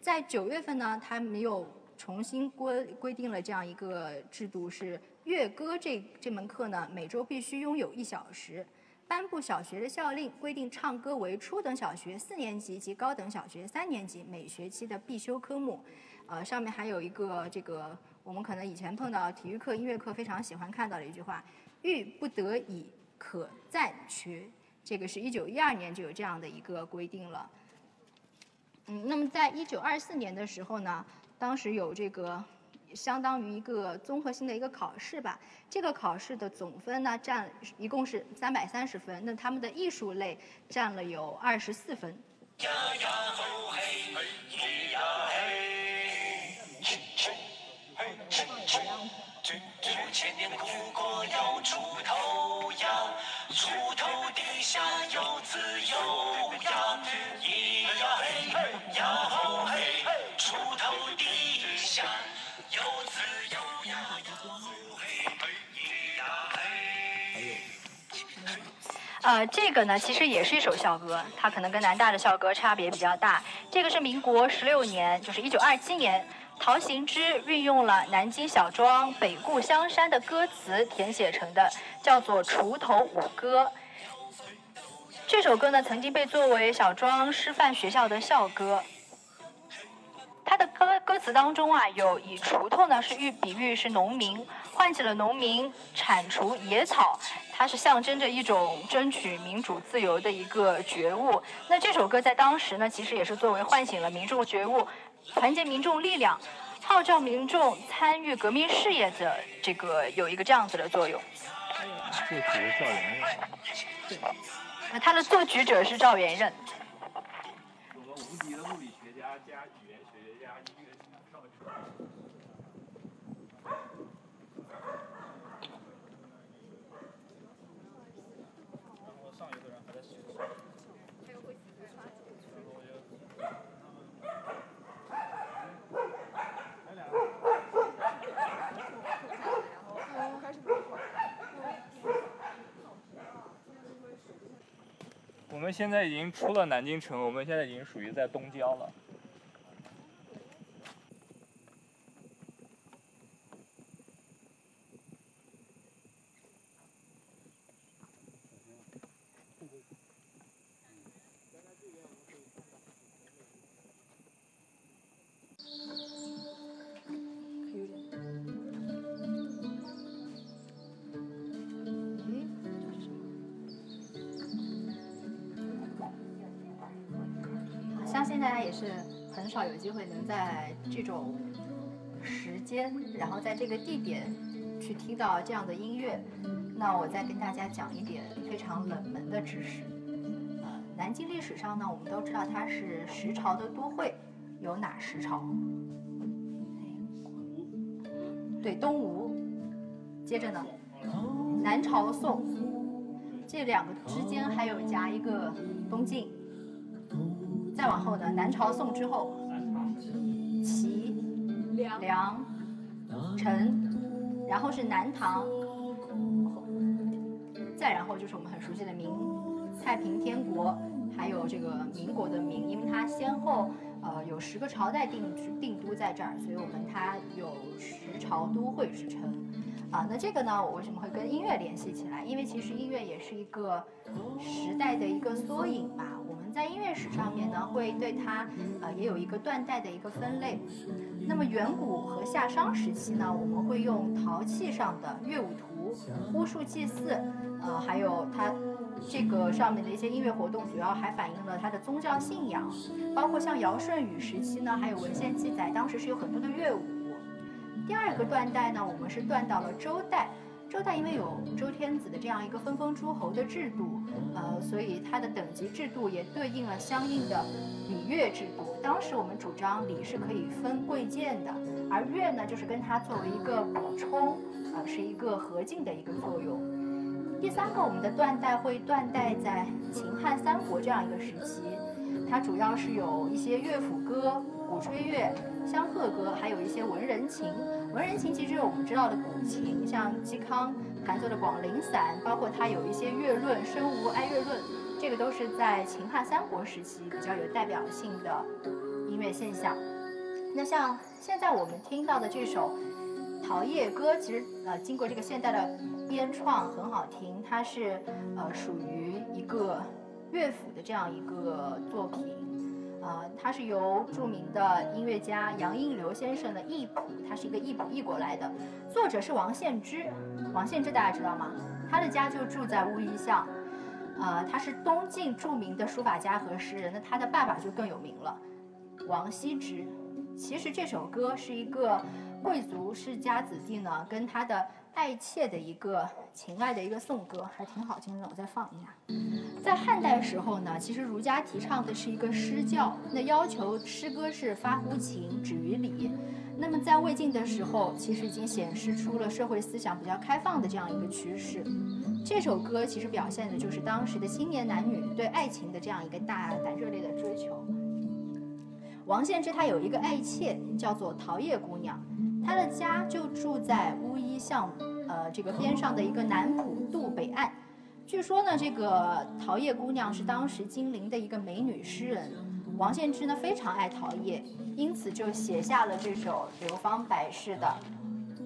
在九月份呢，他们又重新规规定了这样一个制度，是乐歌这这门课呢，每周必须拥有一小时。颁布小学的校令，规定唱歌为初等小学四年级及高等小学三年级每学期的必修科目。呃，上面还有一个这个，我们可能以前碰到体育课、音乐课非常喜欢看到的一句话：“欲不得已，可暂缺。”这个是一九一二年就有这样的一个规定了。嗯，那么在一九二四年的时候呢，当时有这个相当于一个综合性的一个考试吧。这个考试的总分呢，占一共是三百三十分。那他们的艺术类占了有二十四分。五千年的苦果要出头呀，出头地下有自由呀，咿呀嘿，呀吼嘿，出头地下有自由呀，呀吼嘿，咿呀嘿。呃，这个呢，其实也是一首校歌，它可能跟南大的校歌差别比较大。这个是民国十六年，就是一九二七年，陶行知运用了南京小庄《北固香山》的歌词填写成的，叫做《锄头舞歌》。这首歌呢，曾经被作为小庄师范学校的校歌。它的歌歌词当中啊，有以锄头呢是喻比喻是农民，唤起了农民铲除野草，它是象征着一种争取民主自由的一个觉悟。那这首歌在当时呢，其实也是作为唤醒了民众觉悟、团结民众力量、号召民众参与革命事业的这个有一个这样子的作用。这几个教员对，那他的作曲者是赵元任。有个无敌的物理学家加语言学家、音乐少女。然后上游的人还在洗手。我们现在已经出了南京城，我们现在已经属于在东郊了。现在也是很少有机会能在这种时间，然后在这个地点去听到这样的音乐。那我再跟大家讲一点非常冷门的知识。呃，南京历史上呢，我们都知道它是十朝的都会，有哪十朝？对，东吴。接着呢，南朝宋，这两个之间还有夹一个东晋。再往后呢，南朝宋之后，齐、梁、陈，然后是南唐，再然后就是我们很熟悉的明、太平天国，还有这个民国的民，因为它先后呃有十个朝代定定都在这儿，所以我们它有十朝都会之称。啊，那这个呢，我为什么会跟音乐联系起来？因为其实音乐也是一个时代的一个缩影吧。我们在音乐史上面呢，会对它呃也有一个断代的一个分类。那么远古和夏商时期呢，我们会用陶器上的乐舞图、巫术祭祀，呃，还有它这个上面的一些音乐活动，主要还反映了他的宗教信仰，包括像尧舜禹时期呢，还有文献记载，当时是有很多的乐舞。第二个断代呢，我们是断到了周代。周代因为有周天子的这样一个分封诸侯的制度，呃，所以它的等级制度也对应了相应的礼乐制度。当时我们主张礼是可以分贵贱的，而乐呢，就是跟它作为一个补充，呃，是一个合进的一个作用。第三个，我们的断代会断代在秦汉三国这样一个时期，它主要是有一些乐府歌、鼓吹乐、香鹤歌，还有一些文人琴。文人琴其实我们知道的古琴，像嵇康弹奏的《广陵散》，包括他有一些乐论《声无哀乐论》，这个都是在秦汉三国时期比较有代表性的音乐现象。那像现在我们听到的这首《桃叶歌》，其实呃经过这个现代的编创很好听，它是呃属于一个乐府的这样一个作品。呃，它是由著名的音乐家杨荫流先生的译谱，它是一个译谱译过来的，作者是王献之。王献之大家知道吗？他的家就住在乌衣巷，呃，他是东晋著名的书法家和诗人，那他的爸爸就更有名了，王羲之。其实这首歌是一个贵族世家子弟呢，跟他的。爱妾的一个情爱的一个颂歌，还挺好听的。我再放一下。在汉代时候呢，其实儒家提倡的是一个诗教，那要求诗歌是发乎情，止于礼。那么在魏晋的时候，其实已经显示出了社会思想比较开放的这样一个趋势。这首歌其实表现的就是当时的青年男女对爱情的这样一个大胆热烈的追求。王献之他有一个爱妾，叫做桃叶姑娘。他的家就住在乌衣巷，呃，这个边上的一个南浦渡北岸。据说呢，这个桃叶姑娘是当时金陵的一个美女诗人。王献之呢非常爱桃叶，因此就写下了这首流芳百世的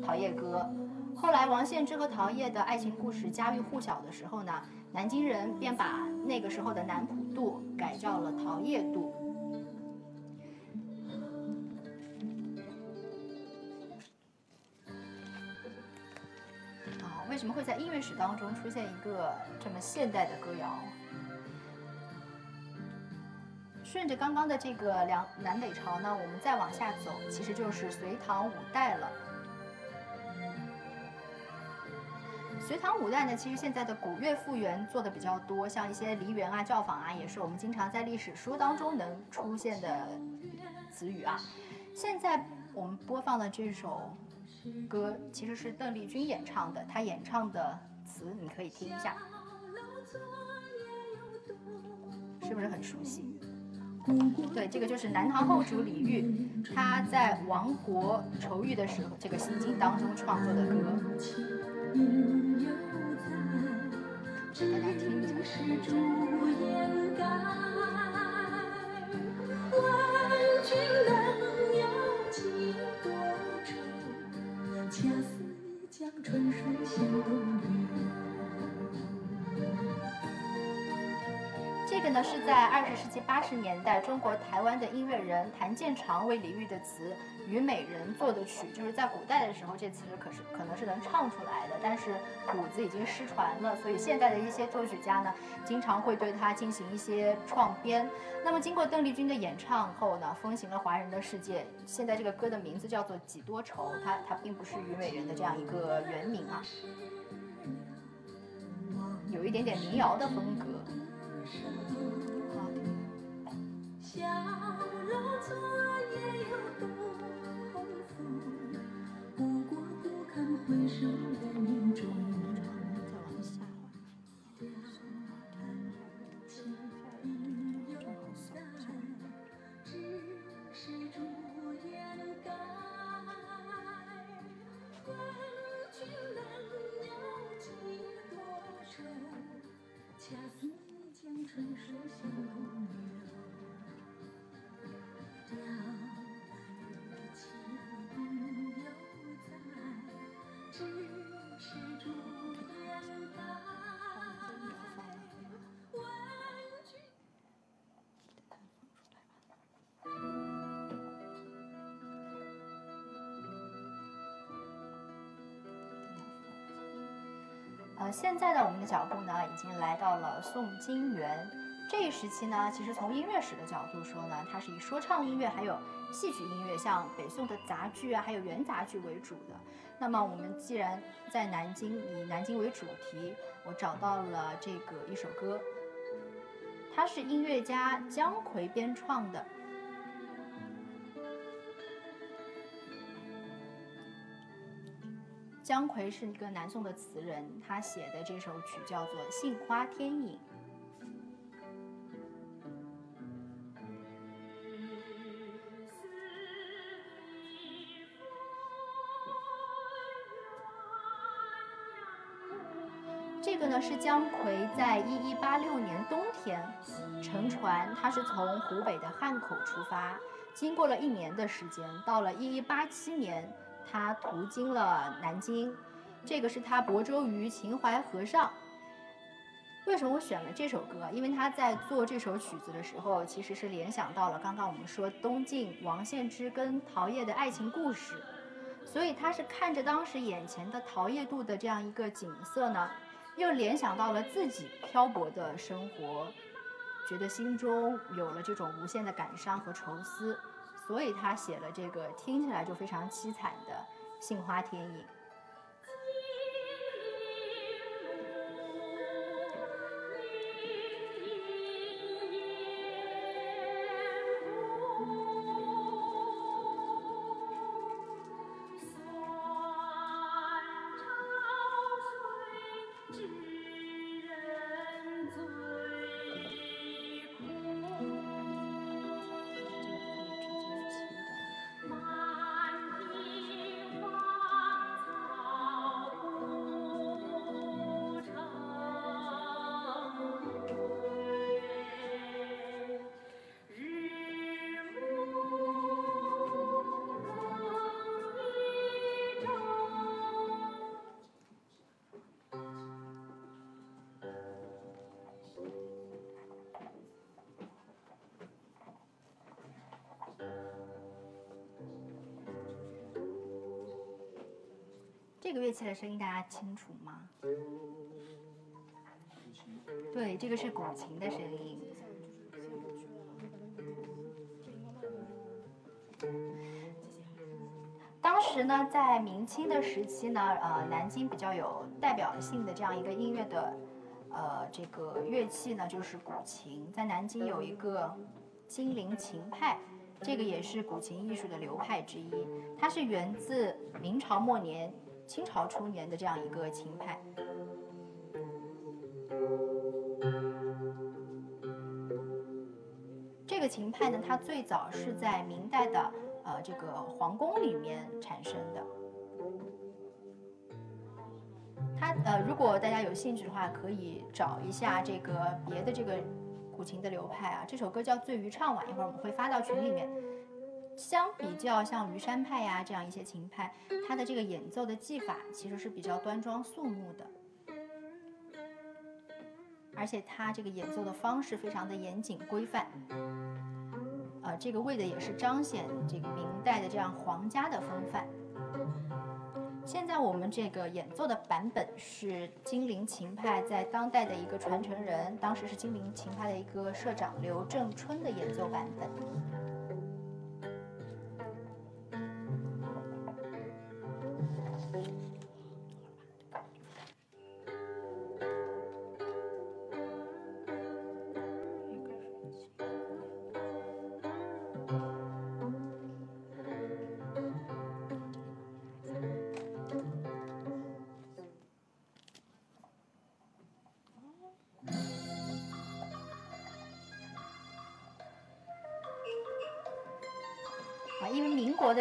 《桃叶歌》。后来，王献之和桃叶的爱情故事家喻户晓的时候呢，南京人便把那个时候的南浦渡改叫了桃叶渡。为什么会在音乐史当中出现一个这么现代的歌谣？顺着刚刚的这个两南北朝呢，我们再往下走，其实就是隋唐五代了。隋唐五代呢，其实现在的古乐复原做的比较多，像一些梨园啊、教坊啊，也是我们经常在历史书当中能出现的词语啊。现在我们播放的这首。歌其实是邓丽君演唱的，她演唱的词你可以听一下，是不是很熟悉？对，这个就是南唐后主李煜，他在亡国愁郁的时候，这个心境当中创作的歌。大家听一下。恰似一江春水向东流这个呢是在二十世纪八十年代，中国台湾的音乐人谭健常为李煜的词。虞美人做的曲，就是在古代的时候，这词可是可能是能唱出来的，但是谱子已经失传了，所以现代的一些作曲家呢，经常会对它进行一些创编。那么经过邓丽君的演唱后呢，风行了华人的世界。现在这个歌的名字叫做《几多愁》，它它并不是虞美人的这样一个原名啊，有一点点民谣的风格。小楼昨夜又东风，故国不堪回首。呃，现在的我们的脚步呢，已经来到了宋金元这一时期呢。其实从音乐史的角度说呢，它是以说唱音乐还有戏曲音乐，像北宋的杂剧啊，还有元杂剧为主的。那么我们既然在南京以南京为主题，我找到了这个一首歌，它是音乐家姜夔编创的。姜夔是一个南宋的词人，他写的这首曲叫做《杏花天影》。这个呢是姜夔在一一八六年冬天乘船，他是从湖北的汉口出发，经过了一年的时间，到了一一八七年，他途经了南京。这个是他泊舟于秦淮河上。为什么我选了这首歌？因为他在做这首曲子的时候，其实是联想到了刚刚我们说东晋王献之跟陶业的爱情故事，所以他是看着当时眼前的陶业渡的这样一个景色呢。又联想到了自己漂泊的生活，觉得心中有了这种无限的感伤和愁思，所以他写了这个听起来就非常凄惨的《杏花天影》。这个乐器的声音大家清楚吗？对，这个是古琴的声音。当时呢，在明清的时期呢，呃，南京比较有代表性的这样一个音乐的，呃，这个乐器呢，就是古琴。在南京有一个金陵琴派，这个也是古琴艺术的流派之一。它是源自明朝末年。清朝初年的这样一个琴派，这个琴派呢，它最早是在明代的呃这个皇宫里面产生的。它呃，如果大家有兴趣的话，可以找一下这个别的这个古琴的流派啊。这首歌叫《醉渔唱晚》，一会儿我们会发到群里面。相比较像虞山派呀这样一些琴派，它的这个演奏的技法其实是比较端庄肃穆的，而且它这个演奏的方式非常的严谨规范，呃，这个为的也是彰显这个明代的这样皇家的风范。现在我们这个演奏的版本是金陵琴派在当代的一个传承人，当时是金陵琴派的一个社长刘正春的演奏版本。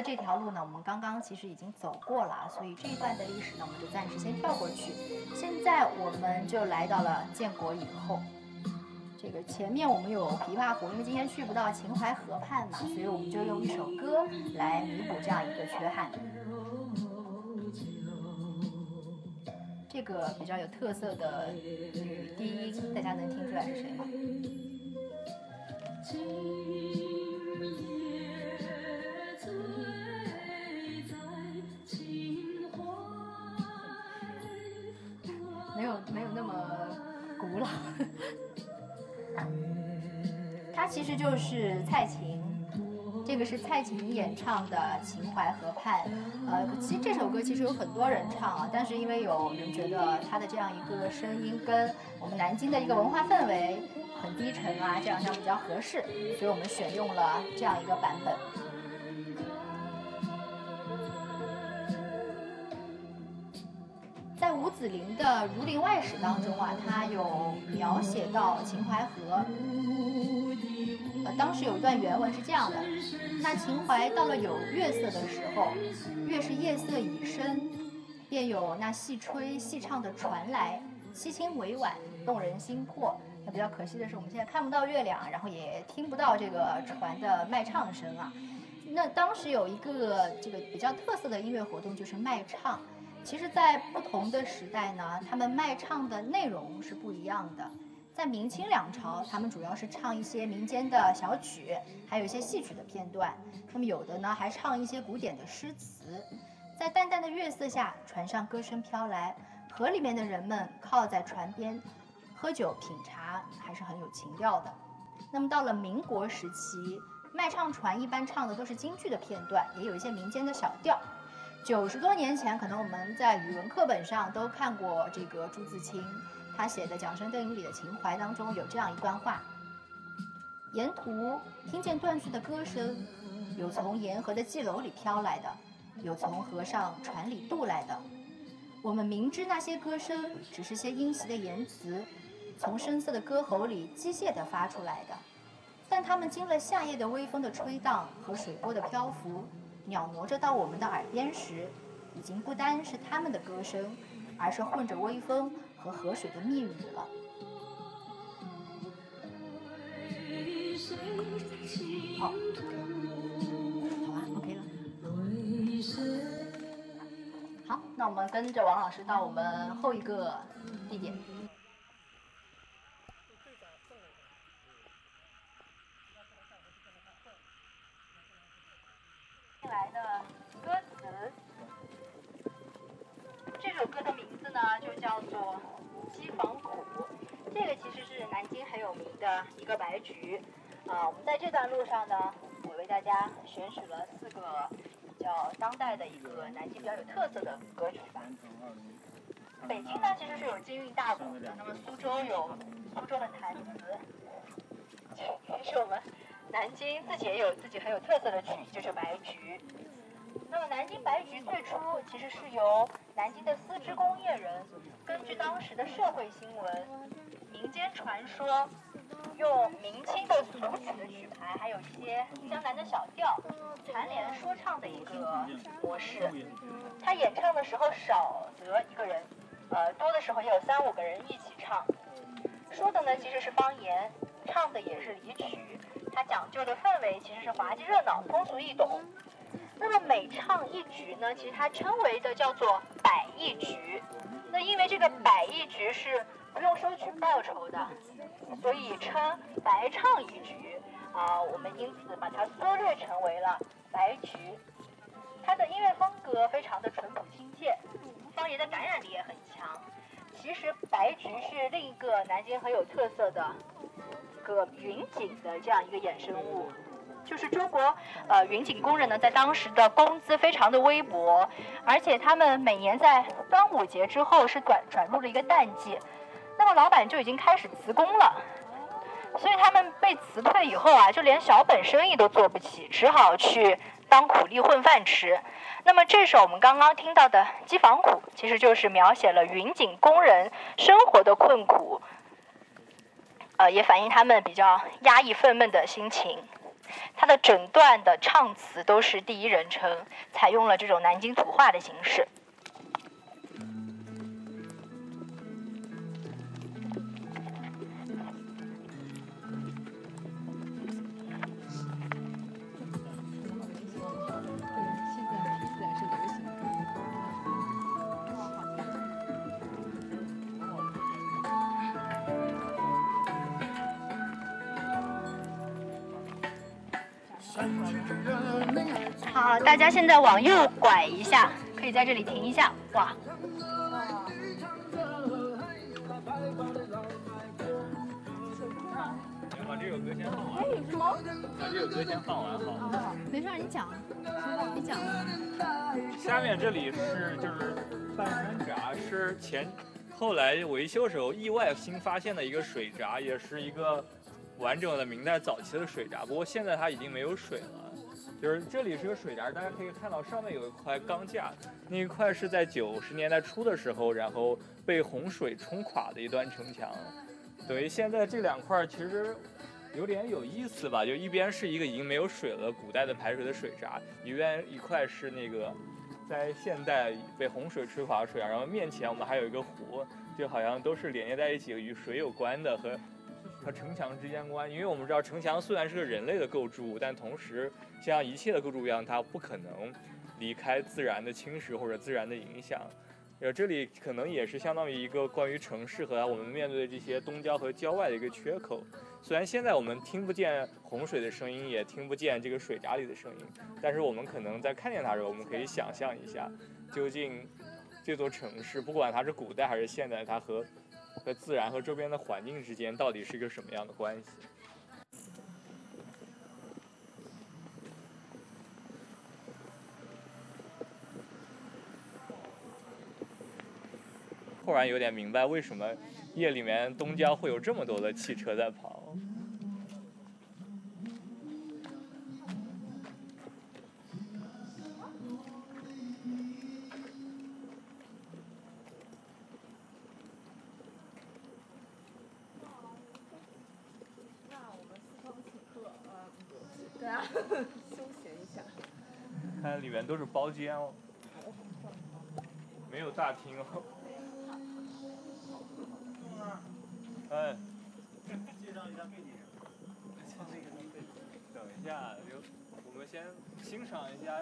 这条路呢，我们刚刚其实已经走过了，所以这一段的历史呢，我们就暂时先跳过去。现在我们就来到了建国以后，这个前面我们有琵琶湖，因为今天去不到秦淮河畔嘛，所以我们就用一首歌来弥补这样一个缺憾。这个比较有特色的女低音，大家能听出来是谁吗？实就是蔡琴，这个是蔡琴演唱的《秦淮河畔》。呃，其实这首歌其实有很多人唱啊，但是因为有人觉得他的这样一个声音跟我们南京的一个文化氛围很低沉啊，这样这样比较合适，所以我们选用了这样一个版本。在吴子霖的《儒林外史》当中啊，他有描写到秦淮河。当时有一段原文是这样的：那秦淮到了有月色的时候，月是夜色已深，便有那细吹细唱的船来，凄清委婉，动人心魄。那比较可惜的是，我们现在看不到月亮，然后也听不到这个船的卖唱声啊。那当时有一个这个比较特色的音乐活动，就是卖唱。其实，在不同的时代呢，他们卖唱的内容是不一样的。在明清两朝，他们主要是唱一些民间的小曲，还有一些戏曲的片段。那么有的呢，还唱一些古典的诗词。在淡淡的月色下，船上歌声飘来，河里面的人们靠在船边，喝酒品茶，还是很有情调的。那么到了民国时期，卖唱船一般唱的都是京剧的片段，也有一些民间的小调。九十多年前，可能我们在语文课本上都看过这个朱自清他写的《桨声灯影里的情怀》当中有这样一段话：沿途听见断续的歌声，有从沿河的妓楼里飘来的，有从河上船里渡来的。我们明知那些歌声只是些阴习的言辞，从深色的歌喉里机械地发出来的，但它们经了夏夜的微风的吹荡和水波的漂浮。鸟挪着到我们的耳边时，已经不单是他们的歌声，而是混着微风和河水的密语了。好，好吧，OK 了。好，那我们跟着王老师到我们后一个地点。来的歌词，这首歌的呢就叫做《鸡房苦》。这个其实是南京很有名的一个白菊。啊，我们在这段路上呢，我为大家选取了四个比较当代的一个南京比较有特色的歌曲吧。北京呢其实是有京韵大鼓的，那么苏州有苏州的弹词，其实我们。南京自己也有自己很有特色的曲，就是白菊。那么南京白菊最初其实是由南京的丝织工业人，根据当时的社会新闻、民间传说，用明清的俗曲的曲牌，还有一些江南的小调，缠连说唱的一个模式。他演唱的时候少则一个人，呃多的时候也有三五个人一起唱。说的呢其实是方言，唱的也是离曲。它讲究的氛围其实是滑稽热闹、通俗易懂。那么每唱一局呢，其实它称为的叫做百亿局。那因为这个百亿局是不用收取报酬的，所以称白唱一局。啊，我们因此把它缩略成为了白局。它的音乐风格非常的淳朴亲切，方言的感染力也很强。其实白菊是另一个南京很有特色的。一个云锦的这样一个衍生物，就是中国呃云锦工人呢，在当时的工资非常的微薄，而且他们每年在端午节之后是转转入了一个淡季，那么老板就已经开始辞工了，所以他们被辞退以后啊，就连小本生意都做不起，只好去当苦力混饭吃。那么这首我们刚刚听到的《机房苦》，其实就是描写了云锦工人生活的困苦。呃，也反映他们比较压抑、愤懑的心情。他的整段的唱词都是第一人称，采用了这种南京土话的形式。大家现在往右拐一下，可以在这里停一下。哇！把这首歌先放完。哎，什么？把这首歌先放完好。没事，你讲，你讲。下面这里是就是半山闸，是前后来维修时候意外新发现的一个水闸，也是一个完整的明代早期的水闸。不过现在它已经没有水了。就是这里是个水闸，大家可以看到上面有一块钢架，那一块是在九十年代初的时候，然后被洪水冲垮的一段城墙。等于现在这两块其实有点有意思吧，就一边是一个已经没有水了古代的排水的水闸，一边一块是那个在现代被洪水吹垮的水闸，然后面前我们还有一个湖，就好像都是连接在一起与水有关的和。和城墙之间关，因为我们知道城墙虽然是个人类的构筑物，但同时像一切的构筑物一样，它不可能离开自然的侵蚀或者自然的影响。呃，这里可能也是相当于一个关于城市和我们面对的这些东郊和郊外的一个缺口。虽然现在我们听不见洪水的声音，也听不见这个水闸里的声音，但是我们可能在看见它的时候，我们可以想象一下，究竟这座城市，不管它是古代还是现代，它和和自然和周边的环境之间到底是一个什么样的关系？突然有点明白为什么夜里面东郊会有这么多的汽车在跑。包间哦，没有大厅哦。哎，介绍一下背景。等一下，就我们先欣赏一下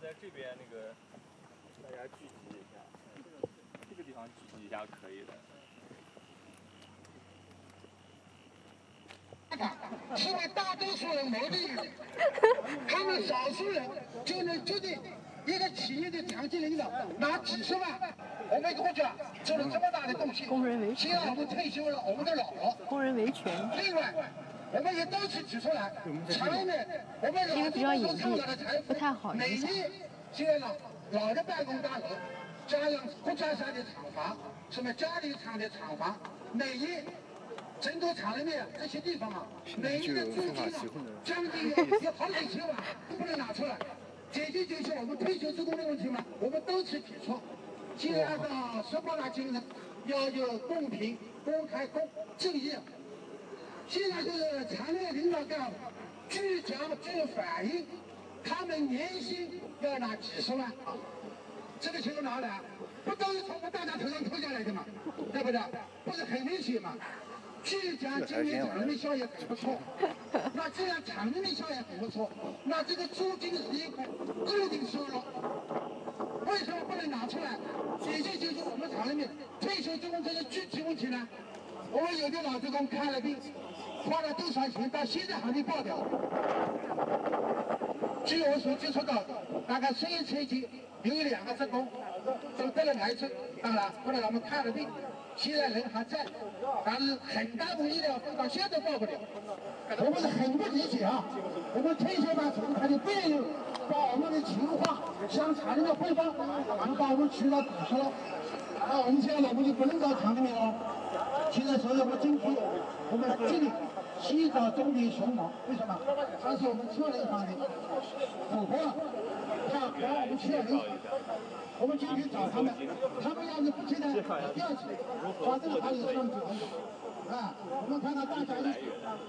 在这边那个大家聚集一下？这个地方聚集一下可以的。是为大多数人谋利，他们少数人就能决定一个企业的长期领导拿几十万，我们国家做了这么大的贡献，工人维权现在我们退休了，我们的老了。工人维权。另外，我们也多次指出来，厂里面我们因为比较隐上来的财蔽，不太好每影响。年现在呢，老的办公大楼，加上国家山的厂房，什么嘉里厂的厂房，每一成都厂里面这些地方啊，每一个租金啊，将近有有好几千万，不能拿出来。解决解决我们退休职工的问题嘛，我们都去提出。既然按照十八大精神，要求公平、公开、公正义。现在就是厂内领导干部，据讲据反映，他们年薪要拿几十万，这个钱从哪来？不都是从我们大家头上偷下来的吗？对不对？不是很明显嘛？据讲今年厂里面效益很不错，那既然厂里面效益很不错，那这个租金是一个固定收入，为什么不能拿出来解决解决我们厂里面退休职工这些具体问题呢？我们有的老职工看了病，花了多少钱，到现在还没报表。据我所接触到，大概十一财季有两个职工都得了癌症，当然后来他们看了病，现在人还在，但是很大的医疗费到现在报不了。我们很不理解啊，我们退休吧，从他就不能有把我们的情况向厂里面汇报，然后把我们渠道堵塞了。那我们现在呢，我们就不能到厂里面了。现在所有我们争取，我们尽力寻找中地熊猫，为什么？它是我们策略上的琥珀，它管我们确认。我们今天找他们，他们要是不去呢，不要去，反正他也算准。啊，我们看到大家认，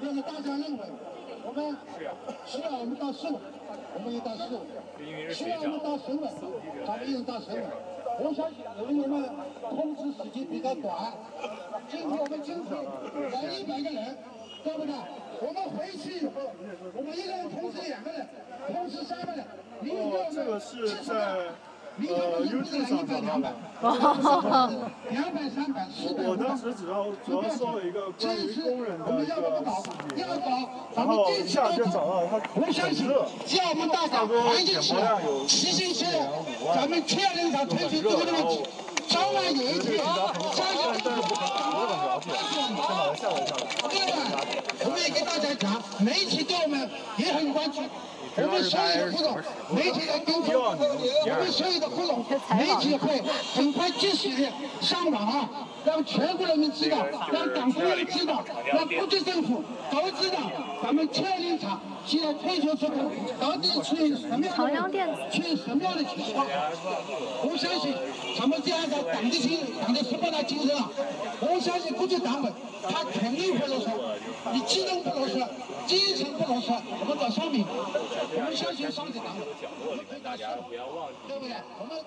要是大家认为我们需要我们到市委，我们也到市委；需要我们到省委，咱们也到省委。我相信，因为我们通知时间比较短，今天我们今天来一百个人，对不对？我们回去以后，我们一个人通知两个人，通知三个人，你有没有？这个是在。呃，YouTube 上找到的。两百、三百、四百。我当时只要主要搜了一个关于工人的一个视频，然后一下就找到了他我相信，只要我们大家团结起来、齐心协力，咱们确认上推出这个问题，早晚有一天，相信。我们也跟大家讲，媒体对我们也很关注。我们所有的互动，媒体的跟踪；我们所有的互动，媒体会很快及时的上网啊，让全国人民知道，让党中央知道，让国际政府都知道，咱们千里厂现在退休之后到底处于什么样的处于什么样的情况？我相信，咱们这样的党的精党的十八大精神啊，我相信国际党委他肯定不落实，你技能不落实，精神不落实，我们找商品。我们相信上级党委，大家不要忘记，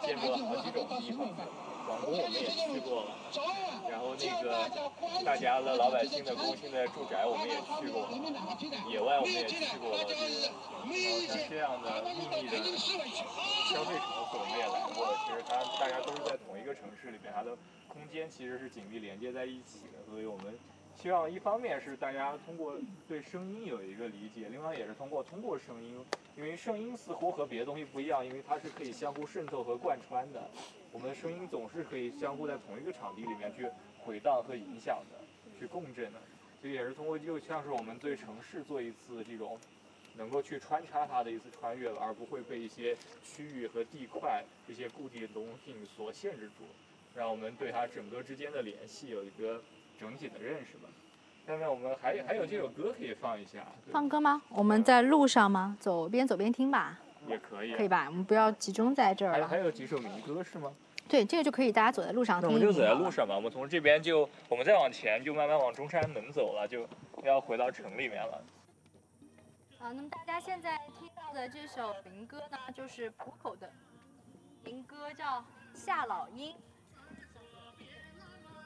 见过好几种地方，广东我们也去过了，然后那个大家的老百姓的工薪的住宅我们也去过了，野外我们也去过了，像这样的秘密的消费场所我们也来过了。其实它大家都是在同一个城市里面，它的空间其实是紧密连接在一起的，所以我们。希望一方面是大家通过对声音有一个理解，另外也是通过通过声音，因为声音似乎和别的东西不一样，因为它是可以相互渗透和贯穿的。我们的声音总是可以相互在同一个场地里面去回荡和影响的，去共振的。所以也是通过就像是我们对城市做一次这种能够去穿插它的一次穿越了，而不会被一些区域和地块这些固定的东西所限制住，让我们对它整个之间的联系有一个。整体的认识吧。下面我们还还有这首歌可以放一下。放歌吗？我们在路上吗？走边走边听吧。也可以。可以吧？我们不要集中在这儿了。还有几首民歌是吗？对，这个就可以大家走在路上听。那我们就走在路上吧。我们从这边就，我们再往前就慢慢往中山门走了，就要回到城里面了。好，那么大家现在听到的这首民歌呢，就是浦口的民歌，叫《夏老鹰》。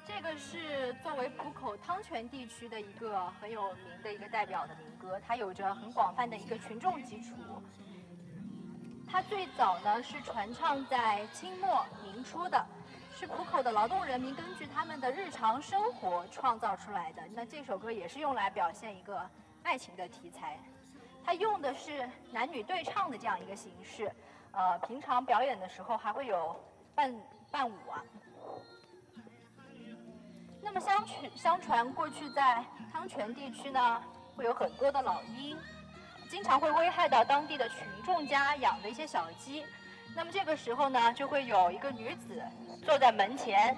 这个是作为浦口汤泉地区的一个很有名的一个代表的民歌，它有着很广泛的一个群众基础。它最早呢是传唱在清末明初的，是浦口的劳动人民根据他们的日常生活创造出来的。那这首歌也是用来表现一个爱情的题材，它用的是男女对唱的这样一个形式，呃，平常表演的时候还会有伴伴舞啊。那么相传，相传过去在汤泉地区呢，会有很多的老鹰，经常会危害到当地的群众家养的一些小鸡。那么这个时候呢，就会有一个女子坐在门前，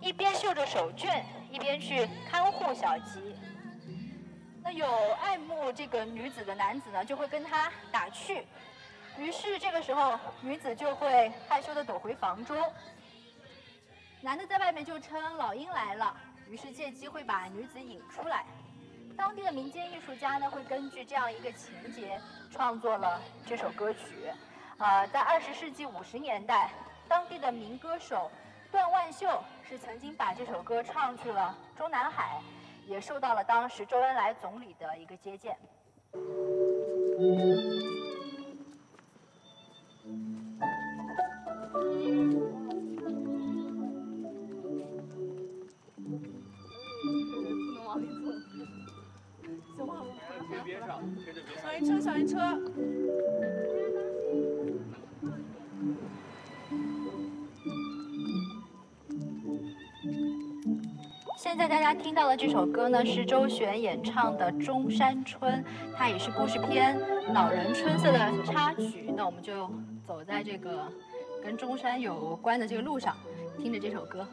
一边绣着手绢，一边去看护小鸡。那有爱慕这个女子的男子呢，就会跟她打趣，于是这个时候女子就会害羞的躲回房中。男的在外面就称老鹰来了，于是借机会把女子引出来。当地的民间艺术家呢，会根据这样一个情节创作了这首歌曲。呃，在二十世纪五十年代，当地的民歌手段万秀是曾经把这首歌唱去了中南海，也受到了当时周恩来总理的一个接见。云车，小云车。现在大家听到的这首歌呢，是周璇演唱的《中山春》，它也是故事片《老人春色》的插曲。那我们就走在这个跟中山有关的这个路上，听着这首歌。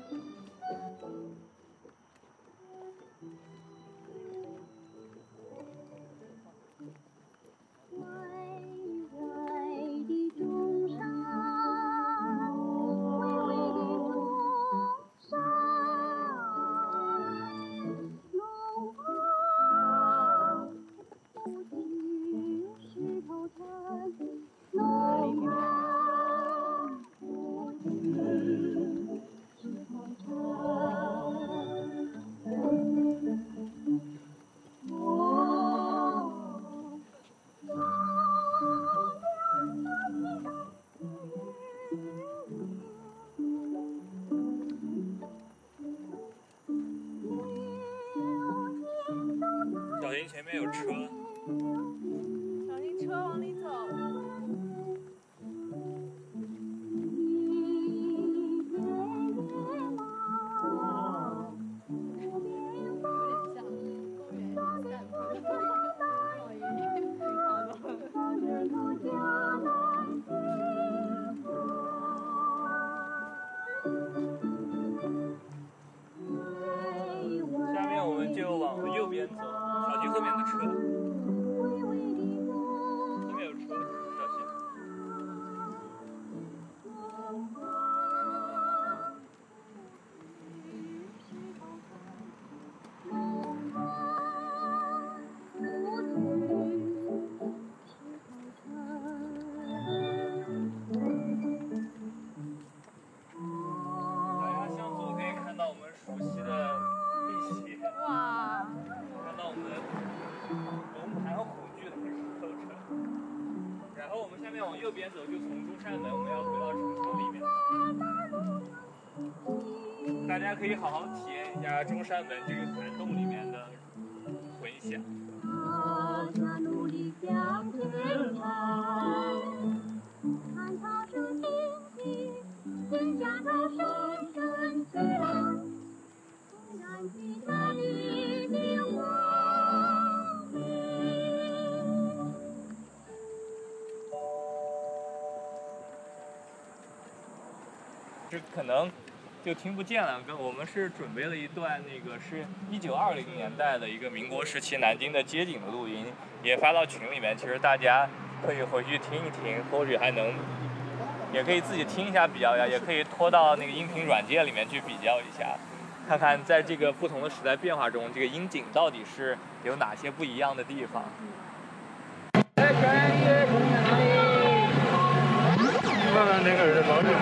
就听不见了。跟我们是准备了一段那个是一九二零年代的一个民国时期南京的街景的录音，也发到群里面。其实大家可以回去听一听，或许还能，也可以自己听一下比较一下，也可以拖到那个音频软件里面去比较一下，看看在这个不同的时代变化中，这个音景到底是有哪些不一样的地方。看看那个人老远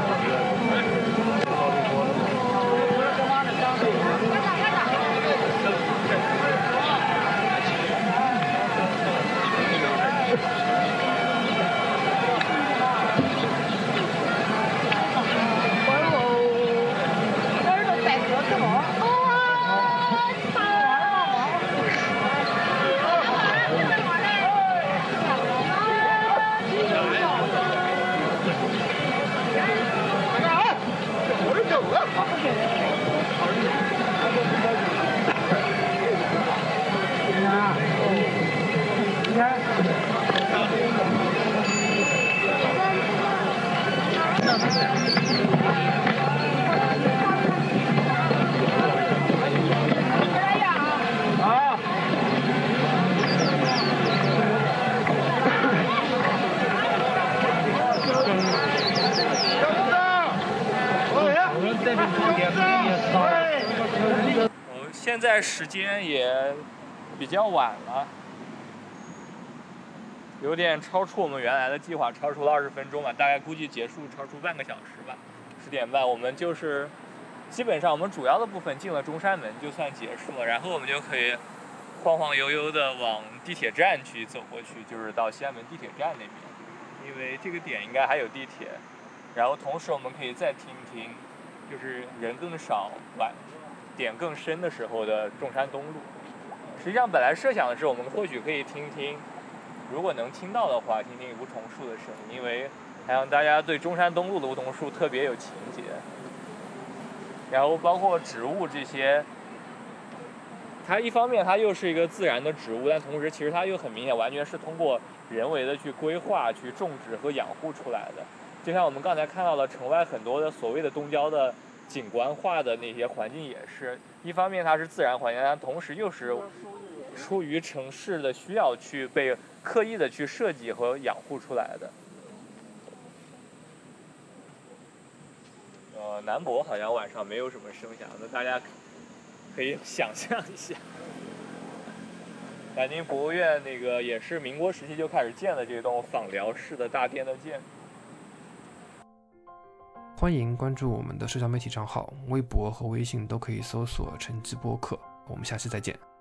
现在时间也比较晚了，有点超出我们原来的计划，超出了二十分钟吧，大概估计结束超出半个小时吧。十点半，我们就是基本上我们主要的部分进了中山门就算结束了，然后我们就可以晃晃悠悠的往地铁站去走过去，就是到西安门地铁站那边，因为这个点应该还有地铁。然后同时我们可以再听一听，就是人更少、晚点更深的时候的中山东路。实际上本来设想的是，我们或许可以听听，如果能听到的话，听听梧桐树的声音，因为好像大家对中山东路的梧桐树特别有情节。然后包括植物这些，它一方面它又是一个自然的植物，但同时其实它又很明显完全是通过人为的去规划、去种植和养护出来的。就像我们刚才看到了城外很多的所谓的东郊的景观化的那些环境，也是一方面它是自然环境，但同时又是出于城市的需要去被刻意的去设计和养护出来的。呃，南博好像晚上没有什么声响，那大家可以想象一下。南京博物院那个也是民国时期就开始建的这栋仿辽式的大殿的建筑。欢迎关注我们的社交媒体账号，微博和微信都可以搜索“晨记播客”。我们下期再见。